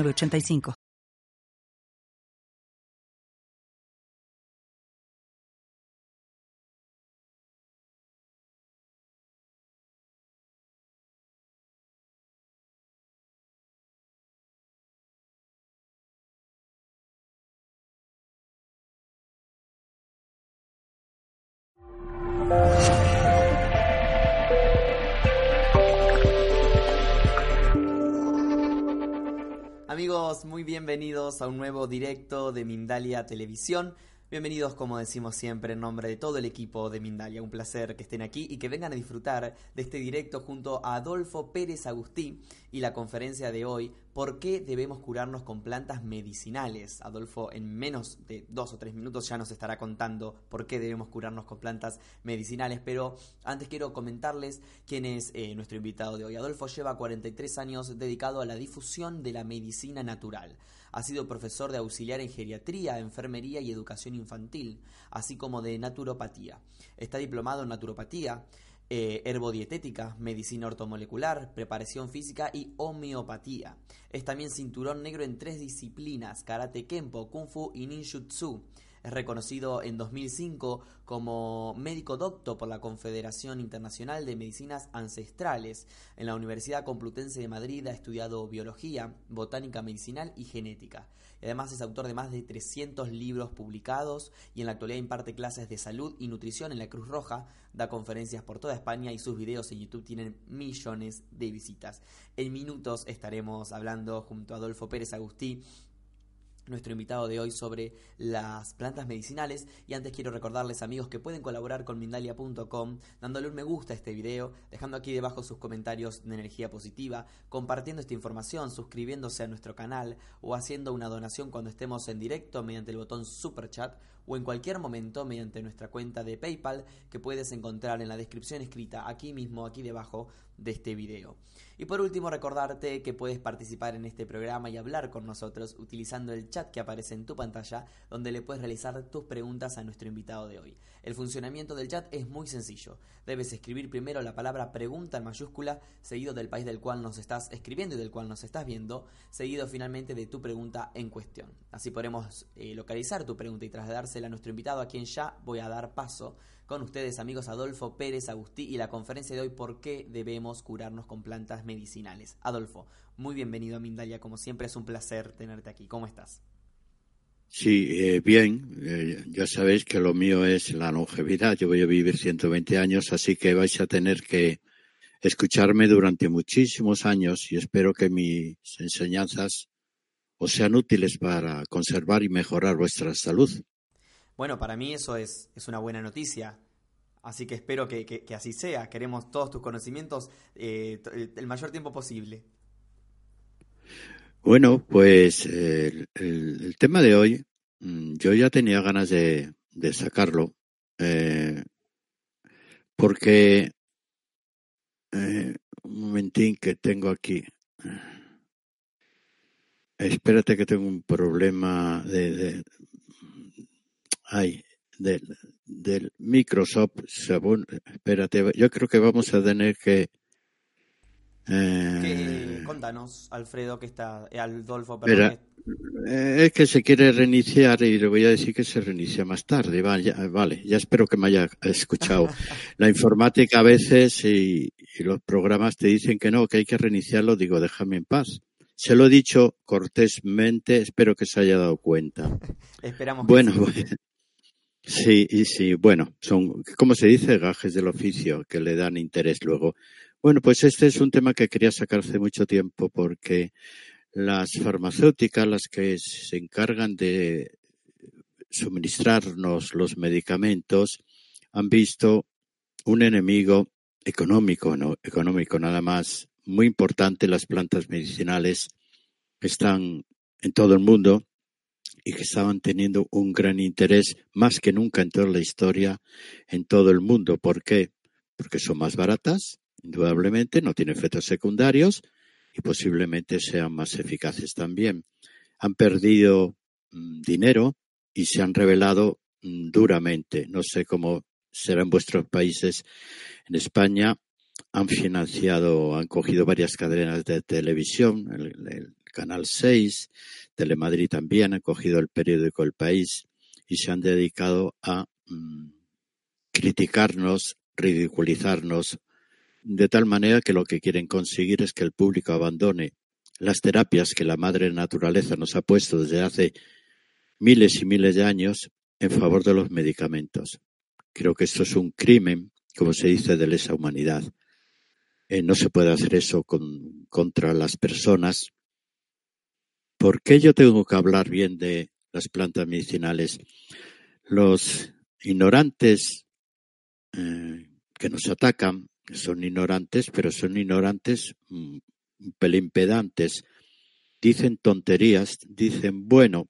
85 bienvenidos a un nuevo directo de Mindalia Televisión. Bienvenidos, como decimos siempre, en nombre de todo el equipo de Mindalia. Un placer que estén aquí y que vengan a disfrutar de este directo junto a Adolfo Pérez Agustí y la conferencia de hoy, ¿por qué debemos curarnos con plantas medicinales? Adolfo, en menos de dos o tres minutos ya nos estará contando por qué debemos curarnos con plantas medicinales, pero antes quiero comentarles quién es eh, nuestro invitado de hoy. Adolfo lleva 43 años dedicado a la difusión de la medicina natural. Ha sido profesor de auxiliar en geriatría, enfermería y educación infantil, así como de naturopatía. Está diplomado en naturopatía, eh, herbodietética, medicina ortomolecular, preparación física y homeopatía. Es también cinturón negro en tres disciplinas, karate kempo, kung fu y ninjutsu. Es reconocido en 2005 como médico doctor por la Confederación Internacional de Medicinas Ancestrales. En la Universidad Complutense de Madrid ha estudiado biología, botánica medicinal y genética. Además es autor de más de 300 libros publicados y en la actualidad imparte clases de salud y nutrición en la Cruz Roja, da conferencias por toda España y sus videos en YouTube tienen millones de visitas. En minutos estaremos hablando junto a Adolfo Pérez Agustí nuestro invitado de hoy sobre las plantas medicinales y antes quiero recordarles amigos que pueden colaborar con Mindalia.com dándole un me gusta a este video, dejando aquí debajo sus comentarios de energía positiva, compartiendo esta información, suscribiéndose a nuestro canal o haciendo una donación cuando estemos en directo mediante el botón super chat o en cualquier momento mediante nuestra cuenta de PayPal que puedes encontrar en la descripción escrita aquí mismo, aquí debajo de este video. Y por último, recordarte que puedes participar en este programa y hablar con nosotros utilizando el chat que aparece en tu pantalla, donde le puedes realizar tus preguntas a nuestro invitado de hoy. El funcionamiento del chat es muy sencillo. Debes escribir primero la palabra pregunta en mayúscula, seguido del país del cual nos estás escribiendo y del cual nos estás viendo, seguido finalmente de tu pregunta en cuestión. Así podremos eh, localizar tu pregunta y trasladársela a nuestro invitado, a quien ya voy a dar paso con ustedes, amigos Adolfo Pérez Agustí, y la conferencia de hoy, ¿por qué debemos curarnos con plantas medicinales? Adolfo, muy bienvenido a Mindalia, como siempre es un placer tenerte aquí. ¿Cómo estás? Sí, eh, bien. Eh, ya sabéis que lo mío es la longevidad. Yo voy a vivir 120 años, así que vais a tener que escucharme durante muchísimos años y espero que mis enseñanzas os sean útiles para conservar y mejorar vuestra salud. Bueno, para mí eso es, es una buena noticia. Así que espero que, así sea. Queremos todos tus conocimientos eh, el mayor tiempo posible. Bueno, pues el, tema de hoy, mm, yo ya tenía ganas de, sacarlo, eh, porque eh, un momentín que tengo aquí. Espérate que tengo un problema de, ay, del, del Microsoft, espérate, yo creo que vamos a tener que... Eh, contanos, Alfredo, que está, eh, Adolfo, perdón. Eh, es que se quiere reiniciar y le voy a decir que se reinicia más tarde. Vale, ya, vale, ya espero que me haya escuchado. La informática a veces y, y, los programas te dicen que no, que hay que reiniciarlo. Digo, déjame en paz. Se lo he dicho cortésmente, espero que se haya dado cuenta. Esperamos. Bueno, Sí, y sí, bueno, son, como se dice, gajes del oficio que le dan interés luego. Bueno, pues este es un tema que quería sacar hace mucho tiempo porque las farmacéuticas, las que se encargan de suministrarnos los medicamentos, han visto un enemigo económico, no económico nada más, muy importante. Las plantas medicinales están en todo el mundo y que estaban teniendo un gran interés más que nunca en toda la historia en todo el mundo. ¿Por qué? Porque son más baratas, indudablemente, no tienen efectos secundarios y posiblemente sean más eficaces también. Han perdido mm, dinero y se han revelado mm, duramente. No sé cómo será en vuestros países. En España han financiado, han cogido varias cadenas de televisión, el, Canal 6, Telemadrid también, ha cogido el periódico El País y se han dedicado a mm, criticarnos, ridiculizarnos, de tal manera que lo que quieren conseguir es que el público abandone las terapias que la madre naturaleza nos ha puesto desde hace miles y miles de años en favor de los medicamentos. Creo que esto es un crimen, como se dice, de lesa humanidad. Eh, no se puede hacer eso contra las personas. ¿Por qué yo tengo que hablar bien de las plantas medicinales? Los ignorantes eh, que nos atacan son ignorantes, pero son ignorantes mm, un pelín pedantes. Dicen tonterías, dicen, bueno,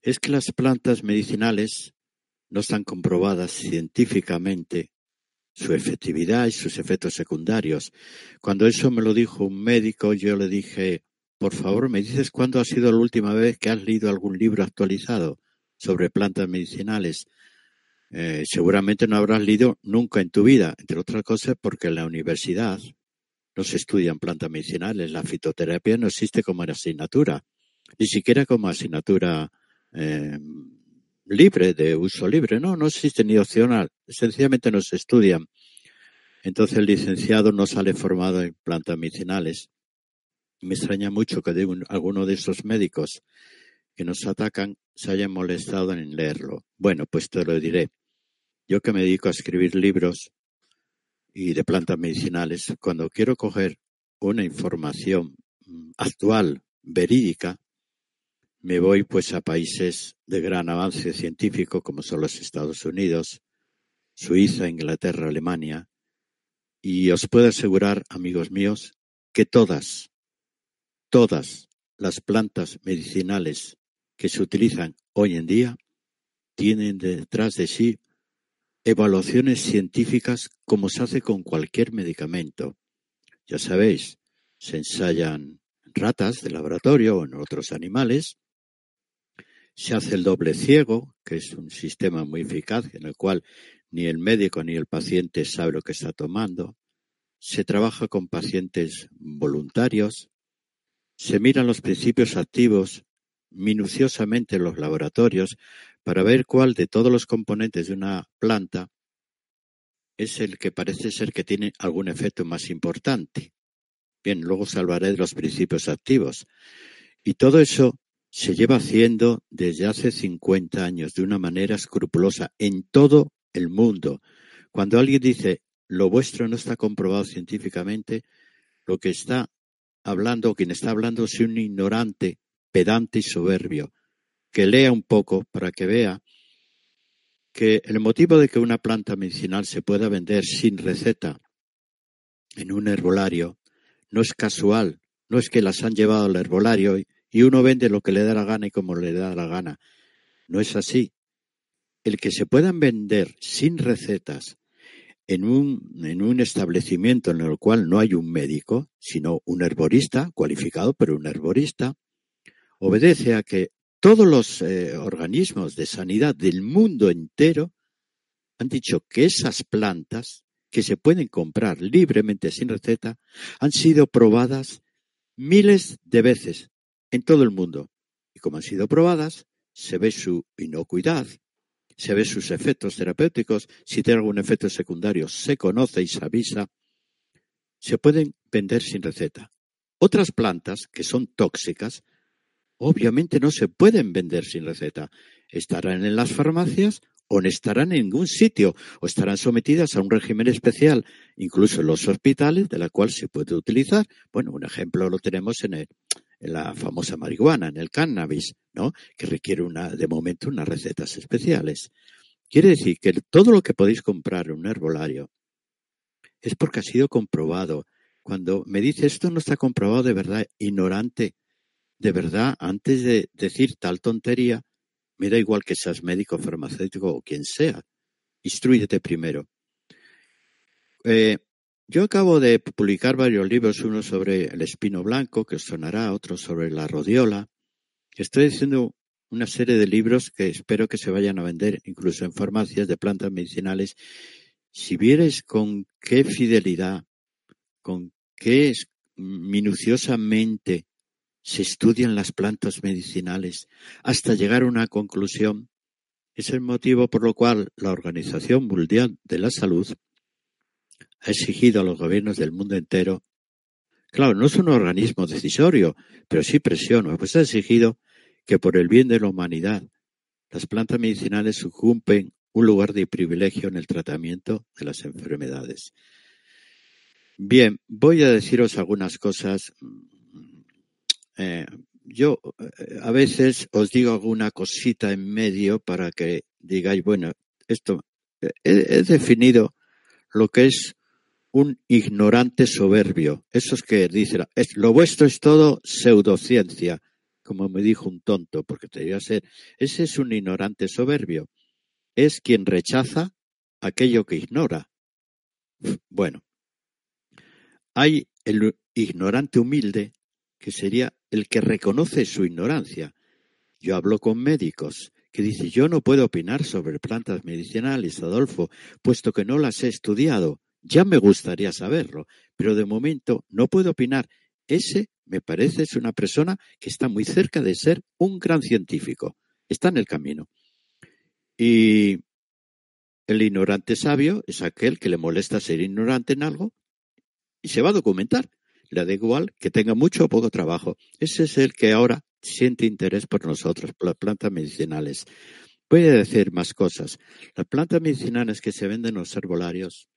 es que las plantas medicinales no están comprobadas científicamente su efectividad y sus efectos secundarios. Cuando eso me lo dijo un médico, yo le dije, por favor, ¿me dices cuándo ha sido la última vez que has leído algún libro actualizado sobre plantas medicinales? Eh, seguramente no habrás leído nunca en tu vida, entre otras cosas porque en la universidad no se estudian plantas medicinales, la fitoterapia no existe como asignatura, ni siquiera como asignatura eh, libre, de uso libre. No, no existe ni opcional. Sencillamente no se estudian. Entonces el licenciado no sale formado en plantas medicinales. Me extraña mucho que alguno de esos médicos que nos atacan se hayan molestado en leerlo. Bueno, pues te lo diré. Yo que me dedico a escribir libros y de plantas medicinales, cuando quiero coger una información mm, actual, verídica, me voy pues a países de gran avance científico como son los Estados Unidos, Suiza, Inglaterra, Alemania, y os puedo asegurar, amigos míos, que todas, todas las plantas medicinales que se utilizan hoy en día tienen detrás de sí evaluaciones científicas como se hace con cualquier medicamento. Ya sabéis, se ensayan ratas de laboratorio o en otros animales, se hace el doble ciego, que es un sistema muy eficaz en el cual ni el médico ni el paciente sabe lo que está tomando. Se trabaja con pacientes voluntarios. Se miran los principios activos minuciosamente en los laboratorios para ver cuál de todos los componentes de una planta es el que parece ser que tiene algún efecto más importante. Bien, luego os hablaré de los principios activos. Y todo eso se lleva haciendo desde hace 50 años de una manera escrupulosa en todo el mundo. Cuando alguien dice lo vuestro no está comprobado científicamente, lo que está hablando, quien está hablando es un ignorante, pedante y soberbio, que lea un poco para que vea que el motivo de que una planta medicinal se pueda vender sin receta en un herbolario no es casual, no es que las han llevado al herbolario y uno vende lo que le da la gana y como le da la gana. No es así. El que se puedan vender sin recetas en un, en un establecimiento en el cual no hay un médico, sino un herborista, cualificado, pero un herborista, obedece a que todos los eh, organismos de sanidad del mundo entero han dicho que esas plantas que se pueden comprar libremente sin receta han sido probadas miles de veces en todo el mundo. Y como han sido probadas, se ve su inocuidad, se ve sus efectos terapéuticos, si tiene algún efecto secundario se conoce y se avisa, se pueden vender sin receta. Otras plantas que son tóxicas, obviamente no se pueden vender sin receta. Estarán en las farmacias o no estarán en ningún sitio o estarán sometidas a un régimen especial, incluso en los hospitales, de la cual se puede utilizar. Bueno, un ejemplo lo tenemos en el, en la famosa marihuana, en el cannabis, ¿no? Que requiere una, de momento unas recetas especiales. Quiere decir que todo lo que podéis comprar en un herbolario es porque ha sido comprobado. Cuando me dice esto no está comprobado de verdad, ignorante, de verdad, antes de decir tal tontería, me da igual que seas médico, farmacéutico o quien sea. Instruyete primero. Eh, yo acabo de publicar varios libros, uno sobre el espino blanco, que sonará, otro sobre la rodiola. Estoy haciendo una serie de libros que espero que se vayan a vender incluso en farmacias de plantas medicinales. Si vieres con qué fidelidad, con qué minuciosamente se estudian las plantas medicinales hasta llegar a una conclusión, es el motivo por lo cual la Organización Mundial de la Salud ha exigido a los gobiernos del mundo entero, claro, no es un organismo decisorio, pero sí presiona, pues ha exigido que por el bien de la humanidad las plantas medicinales ocupen un lugar de privilegio en el tratamiento de las enfermedades. Bien, voy a deciros algunas cosas. Eh, yo eh, a veces os digo alguna cosita en medio para que digáis, bueno, esto eh, he definido lo que es un ignorante soberbio. Esos que dicen, lo vuestro es todo pseudociencia, como me dijo un tonto, porque debería ser. Ese es un ignorante soberbio. Es quien rechaza aquello que ignora. Bueno, hay el ignorante humilde, que sería el que reconoce su ignorancia. Yo hablo con médicos que dicen, yo no puedo opinar sobre plantas medicinales, Adolfo, puesto que no las he estudiado. Ya me gustaría saberlo, pero de momento no puedo opinar. Ese, me parece, es una persona que está muy cerca de ser un gran científico. Está en el camino. Y el ignorante sabio es aquel que le molesta ser ignorante en algo y se va a documentar. Le da igual que tenga mucho o poco trabajo. Ese es el que ahora siente interés por nosotros, por las plantas medicinales. Voy a decir más cosas. Las plantas medicinales que se venden en los herbolarios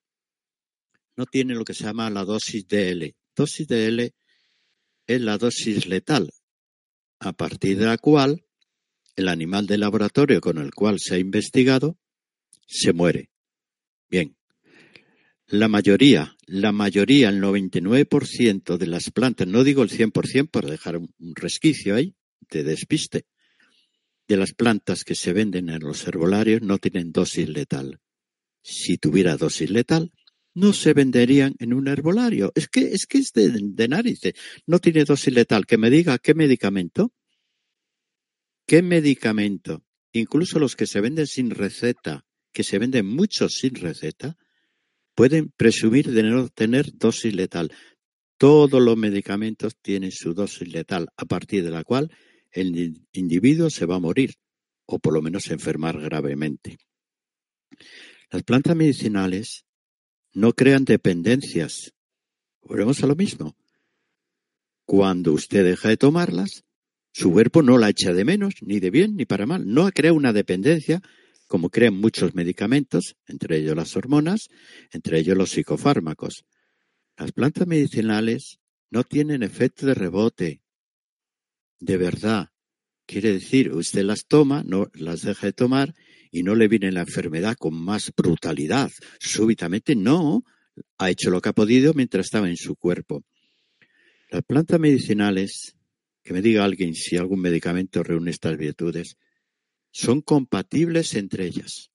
no tiene lo que se llama la dosis DL. Dosis DL es la dosis letal, a partir de la cual el animal de laboratorio con el cual se ha investigado se muere. Bien, la mayoría, la mayoría, el 99% de las plantas, no digo el 100% por dejar un resquicio ahí de despiste, de las plantas que se venden en los herbolarios no tienen dosis letal. Si tuviera dosis letal, no se venderían en un herbolario. Es que es, que es de, de narices. No tiene dosis letal. Que me diga qué medicamento. ¿Qué medicamento? Incluso los que se venden sin receta, que se venden muchos sin receta, pueden presumir de no tener dosis letal. Todos los medicamentos tienen su dosis letal, a partir de la cual el individuo se va a morir, o por lo menos enfermar gravemente. Las plantas medicinales no crean dependencias. Volvemos a lo mismo. Cuando usted deja de tomarlas, su cuerpo no la echa de menos, ni de bien ni para mal. No crea una dependencia como crean muchos medicamentos, entre ellos las hormonas, entre ellos los psicofármacos. Las plantas medicinales no tienen efecto de rebote. De verdad. Quiere decir, usted las toma, no las deja de tomar y no le viene la enfermedad con más brutalidad. Súbitamente no, ha hecho lo que ha podido mientras estaba en su cuerpo. Las plantas medicinales, que me diga alguien si algún medicamento reúne estas virtudes, son compatibles entre ellas.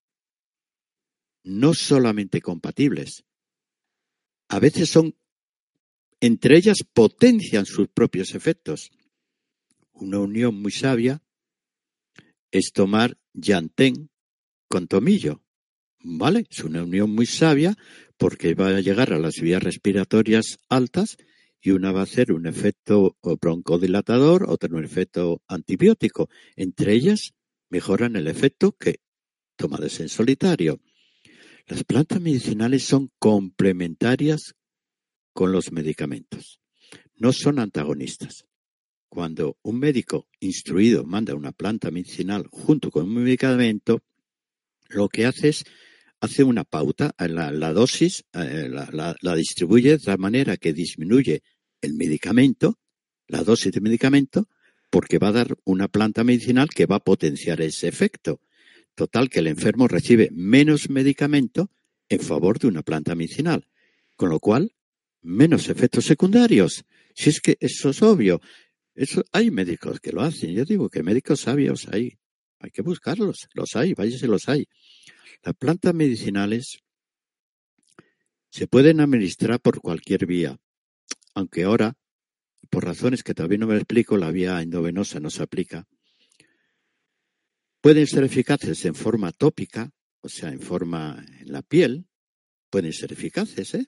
No solamente compatibles, a veces son, entre ellas potencian sus propios efectos. Una unión muy sabia es tomar yantén con tomillo. ¿Vale? Es una unión muy sabia porque va a llegar a las vías respiratorias altas y una va a hacer un efecto broncodilatador, otra un efecto antibiótico. Entre ellas mejoran el efecto que tomadas en solitario. Las plantas medicinales son complementarias con los medicamentos. No son antagonistas. Cuando un médico instruido manda una planta medicinal junto con un medicamento, lo que hace es hace una pauta, la, la dosis eh, la, la, distribuye de tal manera que disminuye el medicamento, la dosis de medicamento, porque va a dar una planta medicinal que va a potenciar ese efecto. Total, que el enfermo recibe menos medicamento en favor de una planta medicinal, con lo cual menos efectos secundarios. Si es que eso es obvio, Eso, hay médicos que lo hacen. Yo digo que médicos sabios hay. Hay que buscarlos. Los hay, váyase los hay. Las plantas medicinales se pueden administrar por cualquier vía, aunque ahora, por razones que todavía no me explico, la vía endovenosa no se aplica. Pueden ser eficaces en forma tópica, o sea, en forma en la piel, pueden ser eficaces, ¿eh?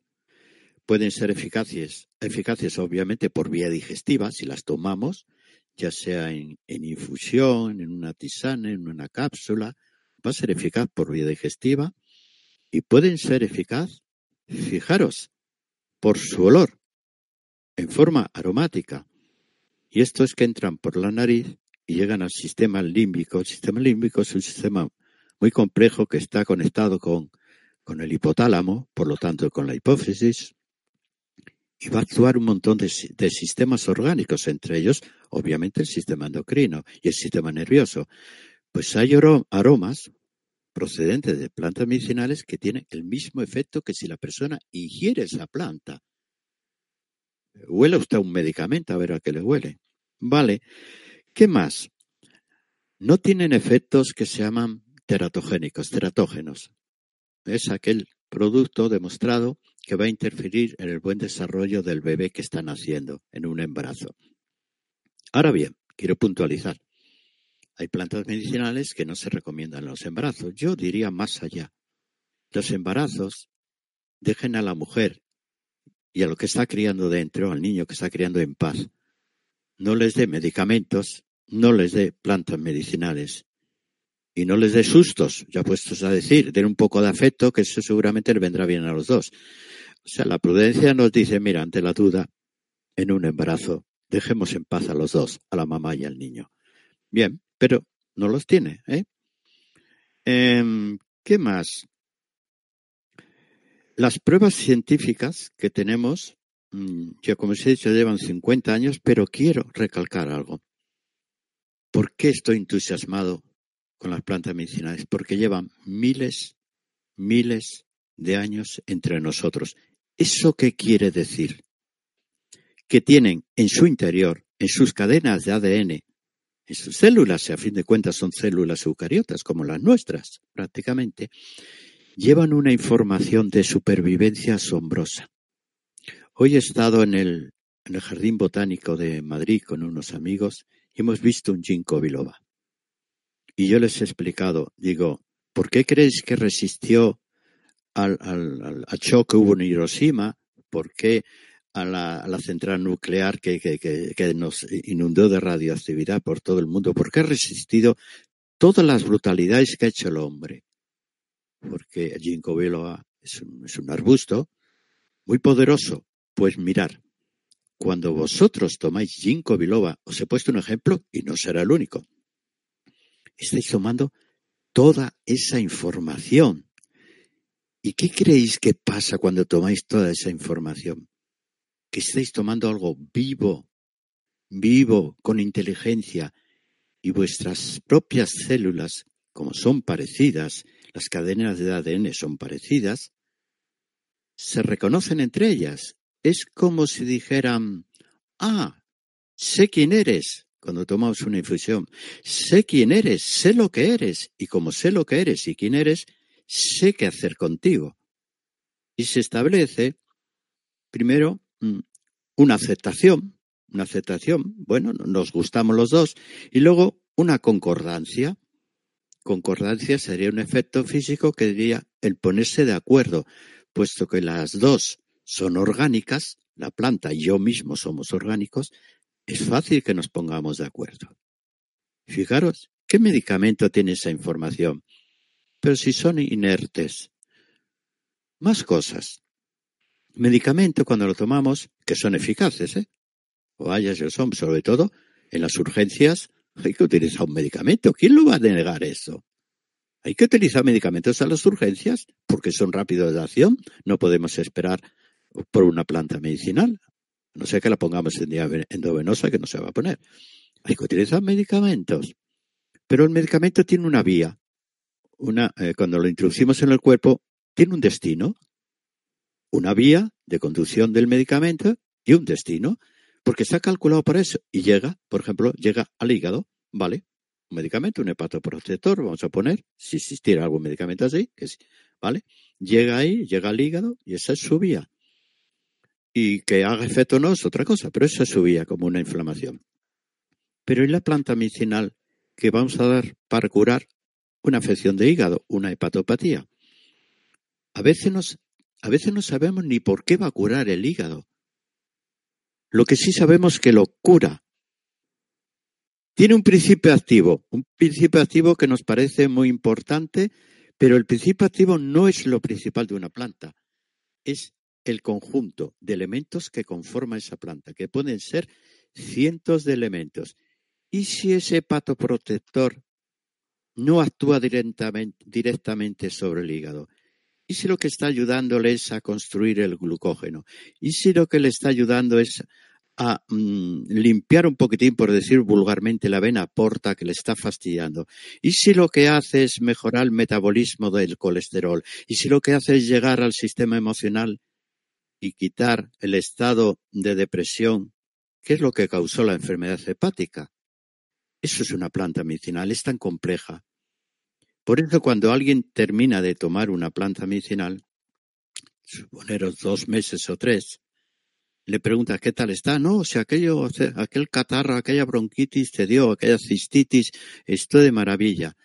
Pueden ser eficaces, eficaces obviamente por vía digestiva, si las tomamos, ya sea en, en infusión, en una tisana, en una cápsula, va a ser eficaz por vía digestiva y pueden ser eficaz, fijaros, por su olor, en forma aromática. Y esto es que entran por la nariz y llegan al sistema límbico. El sistema límbico es un sistema muy complejo que está conectado con, con el hipotálamo, por lo tanto con la hipófisis, y va a actuar un montón de, sistemas orgánicos, entre ellos, obviamente, el sistema endocrino y el sistema nervioso. Pues hay aromas procedentes de plantas medicinales que tienen el mismo efecto que si la persona ingiere esa planta. Huele usted un medicamento a ver a qué le huele. Vale. ¿Qué más? No tienen efectos que se llaman teratogénicos, teratógenos. Es aquel producto demostrado que va a interferir en el buen desarrollo del bebé que está naciendo en un embarazo. Ahora bien, quiero puntualizar. Hay plantas medicinales que no se recomiendan en los embarazos. Yo diría más allá. Los embarazos dejen a la mujer y a lo que está criando dentro, al niño que está criando en paz. No les dé medicamentos, no les dé plantas medicinales y no les dé sustos, ya puestos a decir, den un poco de afecto, que eso seguramente le vendrá bien a los dos. O sea, la prudencia nos dice, mira, ante la duda, en un embarazo, dejemos en paz a los dos, a la mamá y al niño. Bien, pero no los tiene, ¿eh? eh qué más? Las pruebas científicas que tenemos, mm, ya como os he dicho, llevan 50 años, pero quiero recalcar algo. ¿Por qué estoy entusiasmado con las plantas medicinales? Porque llevan miles, miles de años entre nosotros. ¿Eso qué quiere decir? Que tienen en su interior, en sus cadenas de ADN, en sus células, y a fin de cuentas son células eucariotas como las nuestras, prácticamente, llevan una información de supervivencia asombrosa. Hoy he estado en el, en el Jardín Botánico de Madrid con unos amigos y hemos visto un ginkgo biloba. Y yo les he explicado, digo, ¿por qué creéis que resistió al, al, al choque hubo en Hiroshima, por qué a la, a la central nuclear que, que, que, que, nos inundó de radioactividad por todo el mundo, por qué ha resistido todas las brutalidades que ha hecho el hombre. Porque ginkgo biloba es un, es un arbusto muy poderoso. Pues mirar, cuando vosotros tomáis ginkgo biloba, os he puesto un ejemplo y no será el único. Estáis tomando toda esa información ¿Y qué creéis que pasa cuando tomáis toda esa información? Que estáis tomando algo vivo, vivo, con inteligencia, y vuestras propias células, como son parecidas, las cadenas de ADN son parecidas, se reconocen entre ellas. Es como si dijeran, ah, sé quién eres cuando tomamos una infusión, sé quién eres, sé lo que eres, y como sé lo que eres y quién eres, sé qué hacer contigo. Y se establece, primero, mm, una aceptación, una aceptación, bueno, nos gustamos los dos, y luego una concordancia. Concordancia sería un efecto físico que diría el ponerse de acuerdo, puesto que las dos son orgánicas, la planta y yo mismo somos orgánicos, es fácil que nos pongamos de acuerdo. Fijaros, ¿qué medicamento tiene esa información? pero si son inertes. Más cosas. Medicamento cuando lo tomamos, que son eficaces, ¿eh? O hayas el son, sobre todo en las urgencias, hay que utilizar un medicamento. ¿Quién lo va a negar eso? Hay que utilizar medicamentos a las urgencias porque son rápidos de acción. No podemos esperar por una planta medicinal. No sé que la pongamos en día endovenosa que no se va a poner. Hay que utilizar medicamentos. Pero el medicamento tiene una vía una, eh, cuando lo introducimos en el cuerpo, tiene un destino, una vía de conducción del medicamento y un destino. porque está calculado para eso y llega, por ejemplo, llega al hígado, ¿vale? Un medicamento, un hepatoprotector, vamos a poner, si existiera algún medicamento así, que sí, ¿vale? Llega ahí, llega al hígado y esa es su vía. Y que haga efecto no es otra cosa, pero esa es su vía como una inflamación. Pero ¿y la planta medicinal que vamos a dar para curar una afección de hígado, una hepatopatía? A veces, nos, a veces no sabemos ni por qué va a curar el hígado. Lo que sí sabemos que lo cura. Tiene un principio activo, un principio activo que nos parece muy importante, pero el principio activo no es lo principal de una planta, es el conjunto de elementos que conforma esa planta, que pueden ser cientos de elementos. ¿Y si ese hepatoprotector no actúa directamente, directamente sobre el hígado? ¿Y si lo que está ayudándole es a construir el glucógeno? ¿Y si lo que le está ayudando es a mm, limpiar un poquitín, por decir vulgarmente, la vena porta que le está fastidiando? ¿Y si lo que hace es mejorar el metabolismo del colesterol? ¿Y si lo que hace es llegar al sistema emocional y quitar el estado de depresión, que es lo que causó la enfermedad hepática? Eso es una planta medicinal, es tan compleja por eso cuando alguien termina de tomar una planta medicinal, suponeros dos meses o tres, le pregunta qué tal está. No, si aquello, aquel catarro, aquella bronquitis te dio, aquella cistitis, estoy de maravilla.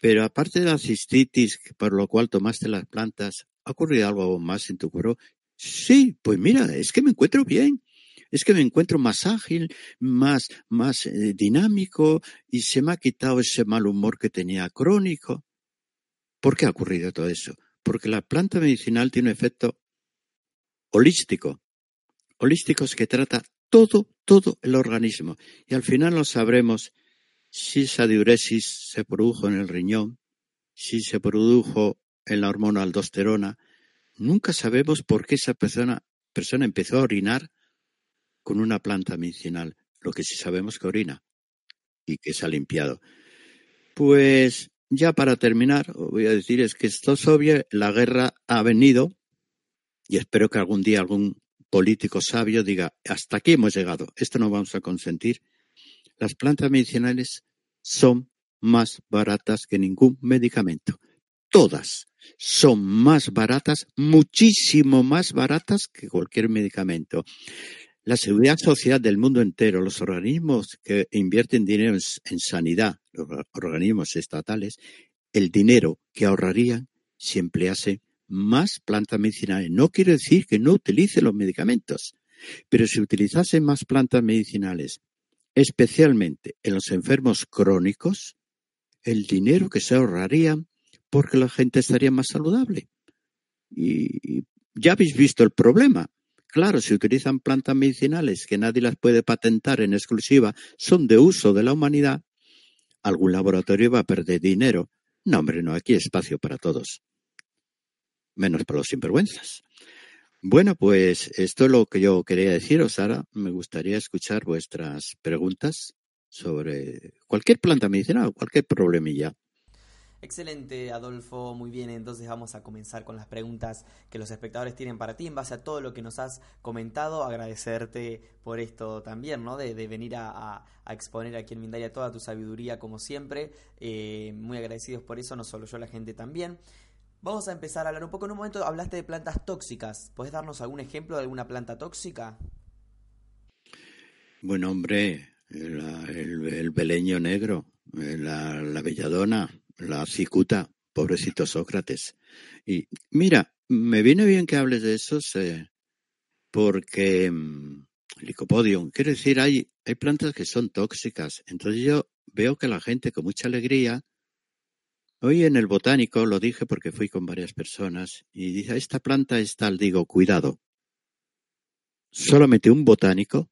Pero aparte de la cistitis, por lo cual tomaste las plantas, ¿ha ocurrido algo más en tu cuerpo? Sí, pues mira, es que me encuentro bien es que me encuentro más ágil, más, más eh, dinámico y se me ha quitado ese mal humor que tenía crónico. ¿Por qué ha ocurrido todo eso? Porque la planta medicinal tiene un efecto holístico. Holístico es que trata todo, todo el organismo. Y al final no sabremos si esa diuresis se produjo en el riñón, si se produjo en la hormona aldosterona. Nunca sabemos por qué esa persona, persona empezó a orinar con una planta medicinal, lo que sí sabemos que orina y que se ha limpiado. Pues ya para terminar, voy a decir es que esto es obvio, la guerra ha venido y espero que algún día algún político sabio diga, hasta aquí hemos llegado, esto no vamos a consentir. Las plantas medicinales son más baratas que ningún medicamento. Todas son más baratas, muchísimo más baratas que cualquier medicamento. La seguridad social del mundo entero, los organismos que invierten dinero en, sanidad, los organismos estatales, el dinero que ahorrarían si emplease más plantas medicinales. No quiere decir que no utilice los medicamentos, pero si utilizase más plantas medicinales, especialmente en los enfermos crónicos, el dinero que se ahorraría porque la gente estaría más saludable. Y ya habéis visto el problema. Claro, si utilizan plantas medicinales que nadie las puede patentar en exclusiva, son de uso de la humanidad, algún laboratorio va a perder dinero. No, hombre, no, aquí hay espacio para todos. Menos para los sinvergüenzas. Bueno, pues esto es lo que yo quería deciros. Ahora me gustaría escuchar vuestras preguntas sobre cualquier planta medicinal, cualquier problemilla. Excelente, Adolfo, muy bien. Entonces vamos a comenzar con las preguntas que los espectadores tienen para ti en base a todo lo que nos has comentado. Agradecerte por esto también, ¿no? De, venir a, exponer aquí en Mindalia toda tu sabiduría, como siempre. Eh, muy agradecidos por eso, no solo yo, la gente también. Vamos a empezar a hablar un poco. En un momento hablaste de plantas tóxicas. ¿Puedes darnos algún ejemplo de alguna planta tóxica? Bueno, hombre, el, beleño negro, la, la belladona, la cicuta, pobrecito Sócrates. Y mira, me viene bien que hables de eso porque mm, licopodium, quiero decir, hay, hay plantas que son tóxicas. Entonces yo veo que la gente con mucha alegría, hoy en el botánico lo dije porque fui con varias personas y dice, esta planta es tal, digo, cuidado. Solamente un botánico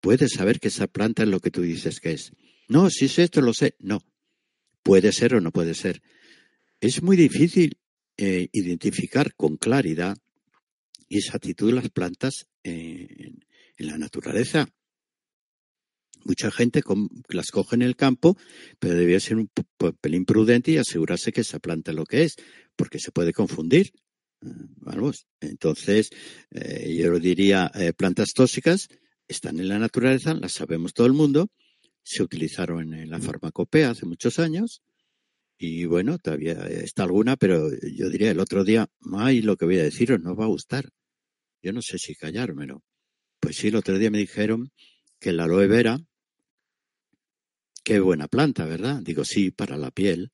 puede saber que esa planta es lo que tú dices que es. No, si es esto, lo sé. No, Puede ser o no puede ser. Es muy difícil eh, identificar con claridad esa actitud de las plantas en, la naturaleza. Mucha gente las coge en el campo, pero debía ser un pelín prudente y asegurarse que esa planta es lo que es, porque se puede confundir. Vamos, entonces eh, yo diría eh, plantas tóxicas están en la naturaleza, las sabemos todo el mundo, se utilizaron en la farmacopea hace muchos años y bueno, todavía está alguna, pero yo diría el otro día, ay, lo que voy a deciros no va a gustar. Yo no sé si callármelo. Pues sí, el otro día me dijeron que la aloe vera, qué buena planta, ¿verdad? Digo, sí, para la piel.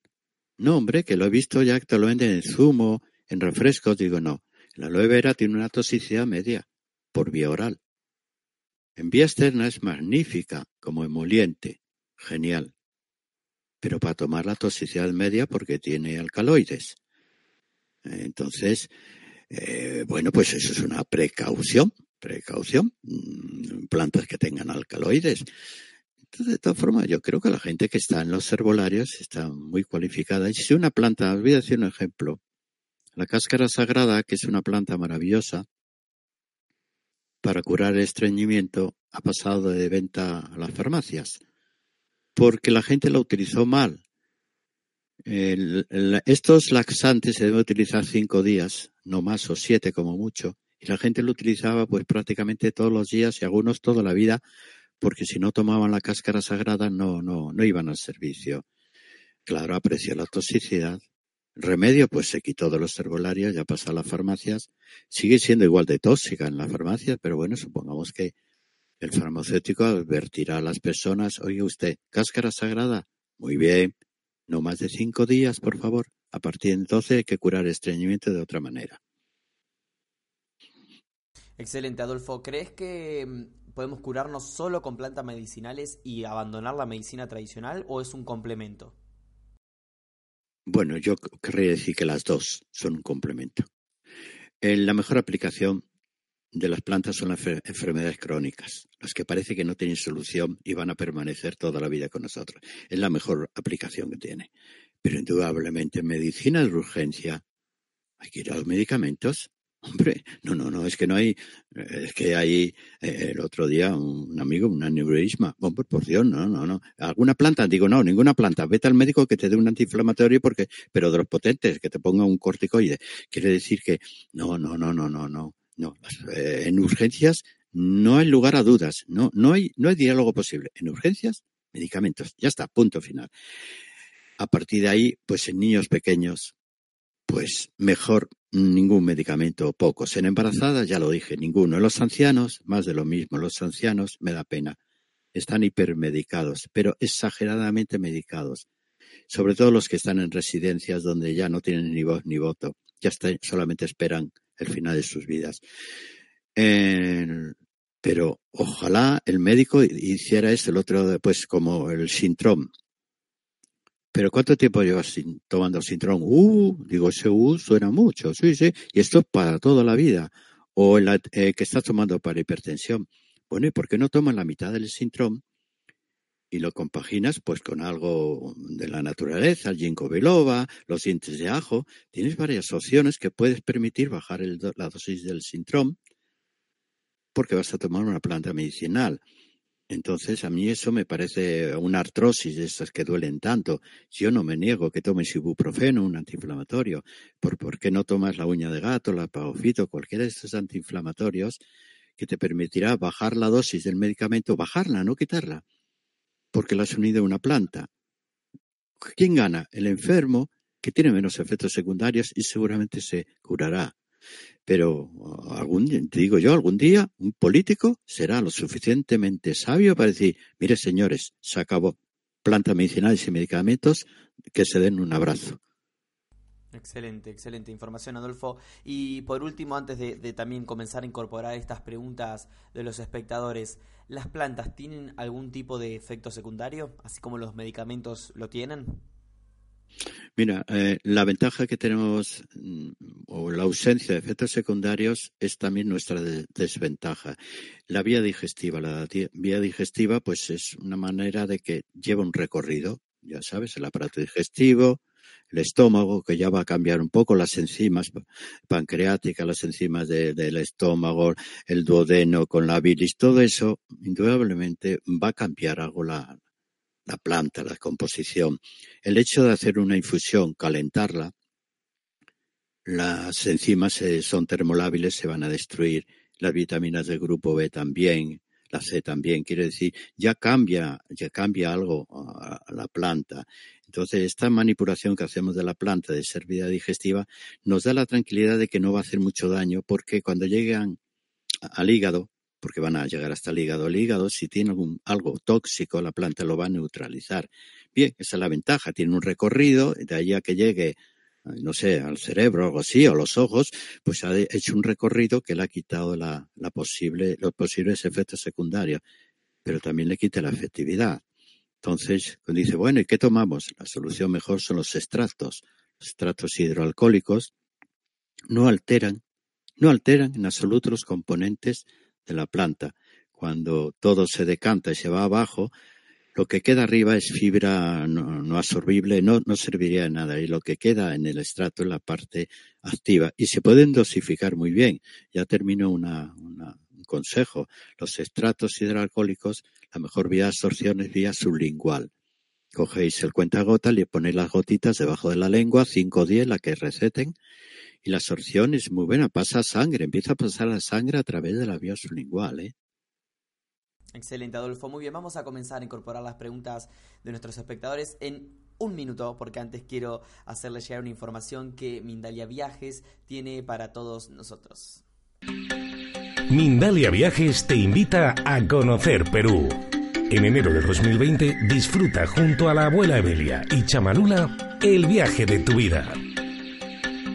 No, hombre, que lo he visto ya que te lo venden en zumo, en refrescos. Digo, no, la aloe vera tiene una toxicidad media por vía oral. En vía externa es magnífica como emoliente, genial pero para tomar la toxicidad media porque tiene alcaloides. Entonces, eh, bueno, pues eso es una precaución, precaución, mm, plantas que tengan alcaloides. Entonces, de todas formas, yo creo que la gente que está en los herbolarios está muy cualificada. Y si una planta, os voy a decir un ejemplo, la cáscara sagrada, que es una planta maravillosa para curar el estreñimiento, ha pasado de venta a las farmacias porque la gente lo utilizó mal. estos laxantes se deben utilizar cinco días, no más, o siete como mucho, y la gente lo utilizaba pues prácticamente todos los días y algunos toda la vida, porque si no tomaban la cáscara sagrada no, no, no iban al servicio. Claro, apreció la toxicidad. Remedio, pues se quitó de los herbolarios, ya pasó a las farmacias. Sigue siendo igual de tóxica en las farmacias, pero bueno, supongamos que el farmacéutico advertirá a las personas, oye usted, cáscara sagrada, muy bien, no más de cinco días, por favor. A partir de entonces hay que curar estreñimiento de otra manera. Excelente, Adolfo. ¿Crees que mm, podemos curarnos solo con plantas medicinales y abandonar la medicina tradicional o es un complemento? Bueno, yo querría decir que las dos son un complemento. la mejor aplicación de las plantas son las enfermedades crónicas, las que parece que no tienen solución y van a permanecer toda la vida con nosotros. Es la mejor aplicación que tiene. Pero indudablemente en medicina de urgencia hay que ir a los medicamentos. Hombre, no, no, no, es que no hay, es que hay eh, el otro día un, amigo, un aneurisma. Bueno, por Dios, no, no, no. ¿Alguna planta? Digo, no, ninguna planta. Vete al médico que te dé un antiinflamatorio porque, pero de los potentes, que te ponga un corticoide. Quiere decir que, no, no, no, no, no, no. No, eh, en urgencias no hay lugar a dudas, no, no, hay, no hay diálogo posible. En urgencias, medicamentos, ya está, punto final. A partir de ahí, pues en niños pequeños, pues mejor ningún medicamento, pocos. En embarazadas, ya lo dije, ninguno. En los ancianos, más de lo mismo. Los ancianos, me da pena. Están hipermedicados, pero exageradamente medicados. Sobre todo los que están en residencias donde ya no tienen ni voz ni voto. Ya solamente esperan el final de sus vidas. pero ojalá el médico hiciera esto, el otro, pues como el sintrón. Pero ¿cuánto tiempo llevas tomando sintrón? Uh, digo, ese U suena mucho, sí, sí, y esto es para toda la vida. O el eh, que estás tomando para hipertensión. Bueno, ¿y por qué no tomas la mitad del sintrón y lo compaginas pues con algo de la naturaleza, el ginkgo biloba, los dientes de ajo, tienes varias opciones que puedes permitir bajar la dosis del sintrón porque vas a tomar una planta medicinal. Entonces, a mí eso me parece una artrosis de esas que duelen tanto. Yo no me niego que tomes ibuprofeno, un antiinflamatorio. ¿Por, ¿Por qué no tomas la uña de gato, la pagofito, cualquiera de estos antiinflamatorios que te permitirá bajar la dosis del medicamento, bajarla, no quitarla? porque la has unido a una planta. ¿Quién gana? El enfermo, que tiene menos efectos secundarios y seguramente se curará. Pero algún te digo yo, algún día un político será lo suficientemente sabio para decir, mire señores, se acabó. Plantas medicinales y medicamentos que se den un abrazo. Excelente, excelente información, Adolfo. Y por último, antes de, también comenzar a incorporar estas preguntas de los espectadores, ¿las plantas tienen algún tipo de efecto secundario, así como los medicamentos lo tienen? Mira, eh, la ventaja que tenemos mm, o la ausencia de efectos secundarios es también nuestra desventaja. La vía digestiva, la vía digestiva, pues es una manera de que lleva un recorrido, ya sabes, el aparato digestivo, el estómago, que ya va a cambiar un poco las enzimas pancreáticas, las enzimas del estómago, el duodeno con la bilis, todo eso indudablemente va a cambiar algo la, la planta, la composición. El hecho de hacer una infusión, calentarla, las enzimas son termolábiles, se van a destruir, las vitaminas del grupo B también, la C también, quiere decir, ya cambia, ya cambia algo a, la planta. Entonces, esta manipulación que hacemos de la planta de ser vida digestiva nos da la tranquilidad de que no va a hacer mucho daño porque cuando llegan al hígado, porque van a llegar hasta el hígado, el hígado si tiene algo tóxico, la planta lo va a neutralizar. Bien, esa es la ventaja, tiene un recorrido, de ahí a que llegue no sé, al cerebro algo así, o los ojos, pues ha hecho un recorrido que le ha quitado la posible, los posibles efectos secundarios, pero también le quita la efectividad. Entonces, cuando dice, bueno, ¿y qué tomamos? La solución mejor son los extractos. Los extractos hidroalcohólicos no alteran, no alteran en absoluto los componentes de la planta. Cuando todo se decanta y se va abajo, lo que queda arriba es fibra no, absorbible, no, no serviría de nada. Y lo que queda en el estrato es la parte activa. Y se pueden dosificar muy bien. Ya termino una, un consejo. Los extractos hidroalcohólicos, la mejor vía de absorción es vía sublingual. Cogéis el cuentagota, le ponéis las gotitas debajo de la lengua, 5 o 10, la que receten, y la absorción es muy buena, pasa sangre, empieza a pasar la sangre a través de la vía sublingual. ¿eh? Excelente, Adolfo. Muy bien, vamos a comenzar a incorporar las preguntas de nuestros espectadores en un minuto, porque antes quiero hacerles llegar una información que Mindalia Viajes tiene para todos nosotros. Mindalia Viajes te invita a conocer Perú. En enero de 2020 disfruta junto a la abuela Evelia y Chamalula el viaje de tu vida.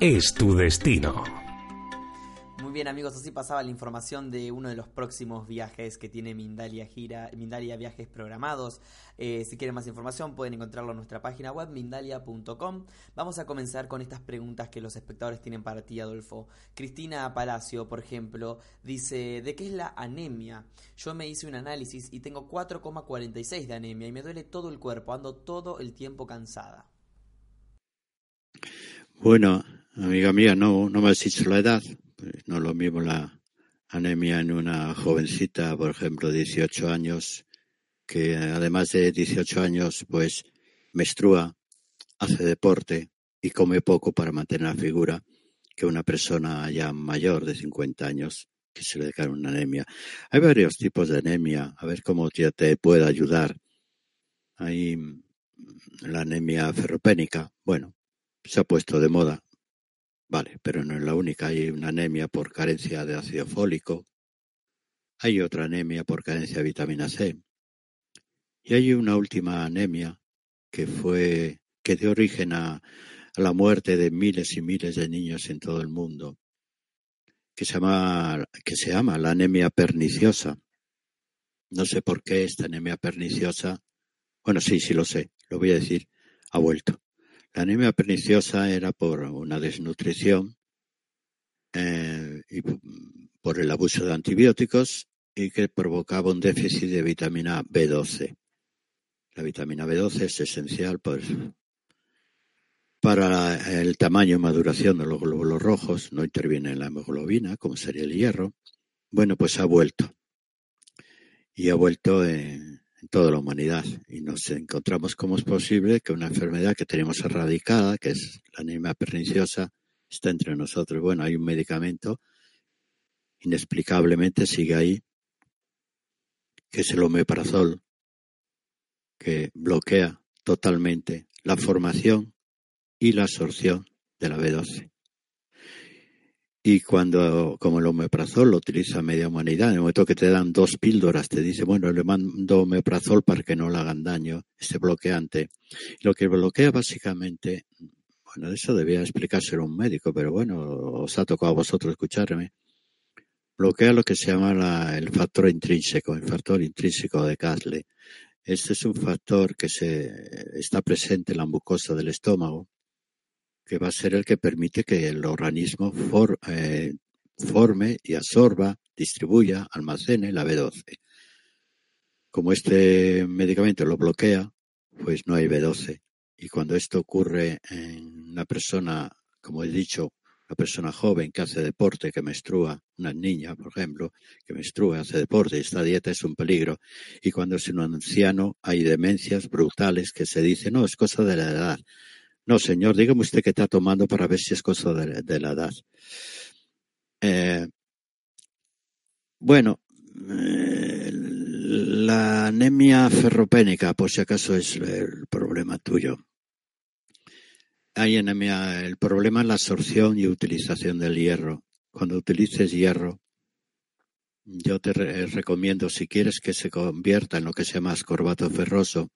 es tu destino bien amigos, así pasaba la información de uno de los próximos viajes que tiene Mindalia Gira, Mindalia Viajes programados. Eh, si quieren más información pueden encontrarlo en nuestra página web mindalia.com. Vamos a comenzar con estas preguntas que los espectadores tienen para ti, Adolfo. Cristina Palacio, por ejemplo, dice, ¿de qué es la anemia? Yo me hice un análisis y tengo 4,46 de anemia y me duele todo el cuerpo, ando todo el tiempo cansada. Bueno, amiga mía, no, no me has dicho la edad, pues, no lo mismo la anemia en una jovencita, por ejemplo, de 18 años, que además de 18 años, pues menstrua, hace deporte y come poco para mantener la figura, que una persona ya mayor de 50 años que se le declara una anemia. Hay varios tipos de anemia, a ver cómo te puede ayudar. Hay la anemia ferropénica, bueno, se ha puesto de moda, Vale, pero no es la única. Hay una anemia por carencia de ácido fólico. Hay otra anemia por carencia de vitamina C. Y hay una última anemia que fue que dio origen a, la muerte de miles y miles de niños en todo el mundo, que se llama, que se llama la anemia perniciosa. No sé por qué esta anemia perniciosa, bueno, sí, sí lo sé, lo voy a decir, ha vuelto. La anemia perniciosa era por una desnutrición eh, y por el abuso de antibióticos y que provocaba un déficit de vitamina B12. La vitamina B12 es esencial pues, para el tamaño y maduración de los glóbulos rojos, no interviene en la hemoglobina, como sería el hierro. Bueno, pues ha vuelto. Y ha vuelto en, toda la humanidad y nos encontramos cómo es posible que una enfermedad que tenemos erradicada, que es la anemia perniciosa, está entre nosotros. Bueno, hay un medicamento, inexplicablemente sigue ahí, que es el omeprazol, que bloquea totalmente la formación y la absorción de la B12. Y cuando, como el omeprazol lo utiliza media humanidad, en el momento que te dan dos píldoras, te dice, bueno, le mando omeprazol para que no le hagan daño, este bloqueante. Lo que bloquea básicamente, bueno, eso debía explicárselo un médico, pero bueno, os ha tocado a vosotros escucharme. Bloquea lo que se llama el factor intrínseco, el factor intrínseco de Casle. Este es un factor que se, está presente en la mucosa del estómago que va a ser el que permite que el organismo eh, forme y absorba, distribuya, almacene la B12. como este medicamento lo bloquea, pues no hay B12. Y cuando esto ocurre en una persona, como he dicho, una persona joven que hace deporte, que menstrua, una niña, por ejemplo, que menstrua, hace deporte, y esta dieta es un peligro. Y cuando es un anciano, hay demencias brutales que se dice, no, es cosa de la edad. No, señor, dígame usted qué está tomando para ver si es cosa de, la edad. Eh, bueno, eh, la anemia ferropénica, por si acaso es el problema tuyo. Hay anemia, el problema es la absorción y utilización del hierro. Cuando utilices hierro, yo te recomiendo, si quieres que se convierta en lo que se llama ascorbato ferroso,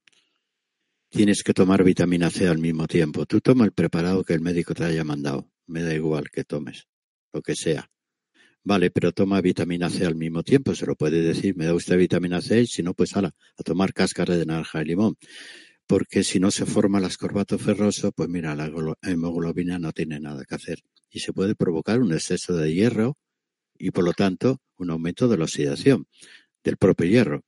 tienes que tomar vitamina C al mismo tiempo. Tú toma el preparado que el médico te haya mandado. Me da igual que tomes, lo que sea. Vale, pero toma vitamina C al mismo tiempo, se lo puede decir, me da usted vitamina C, si no, pues ala, a tomar cáscara de naranja y limón porque si no se forma el ascorbato ferroso, pues mira, la hemoglobina no tiene nada que hacer y se puede provocar un exceso de hierro y por lo tanto un aumento de la oxidación del propio hierro.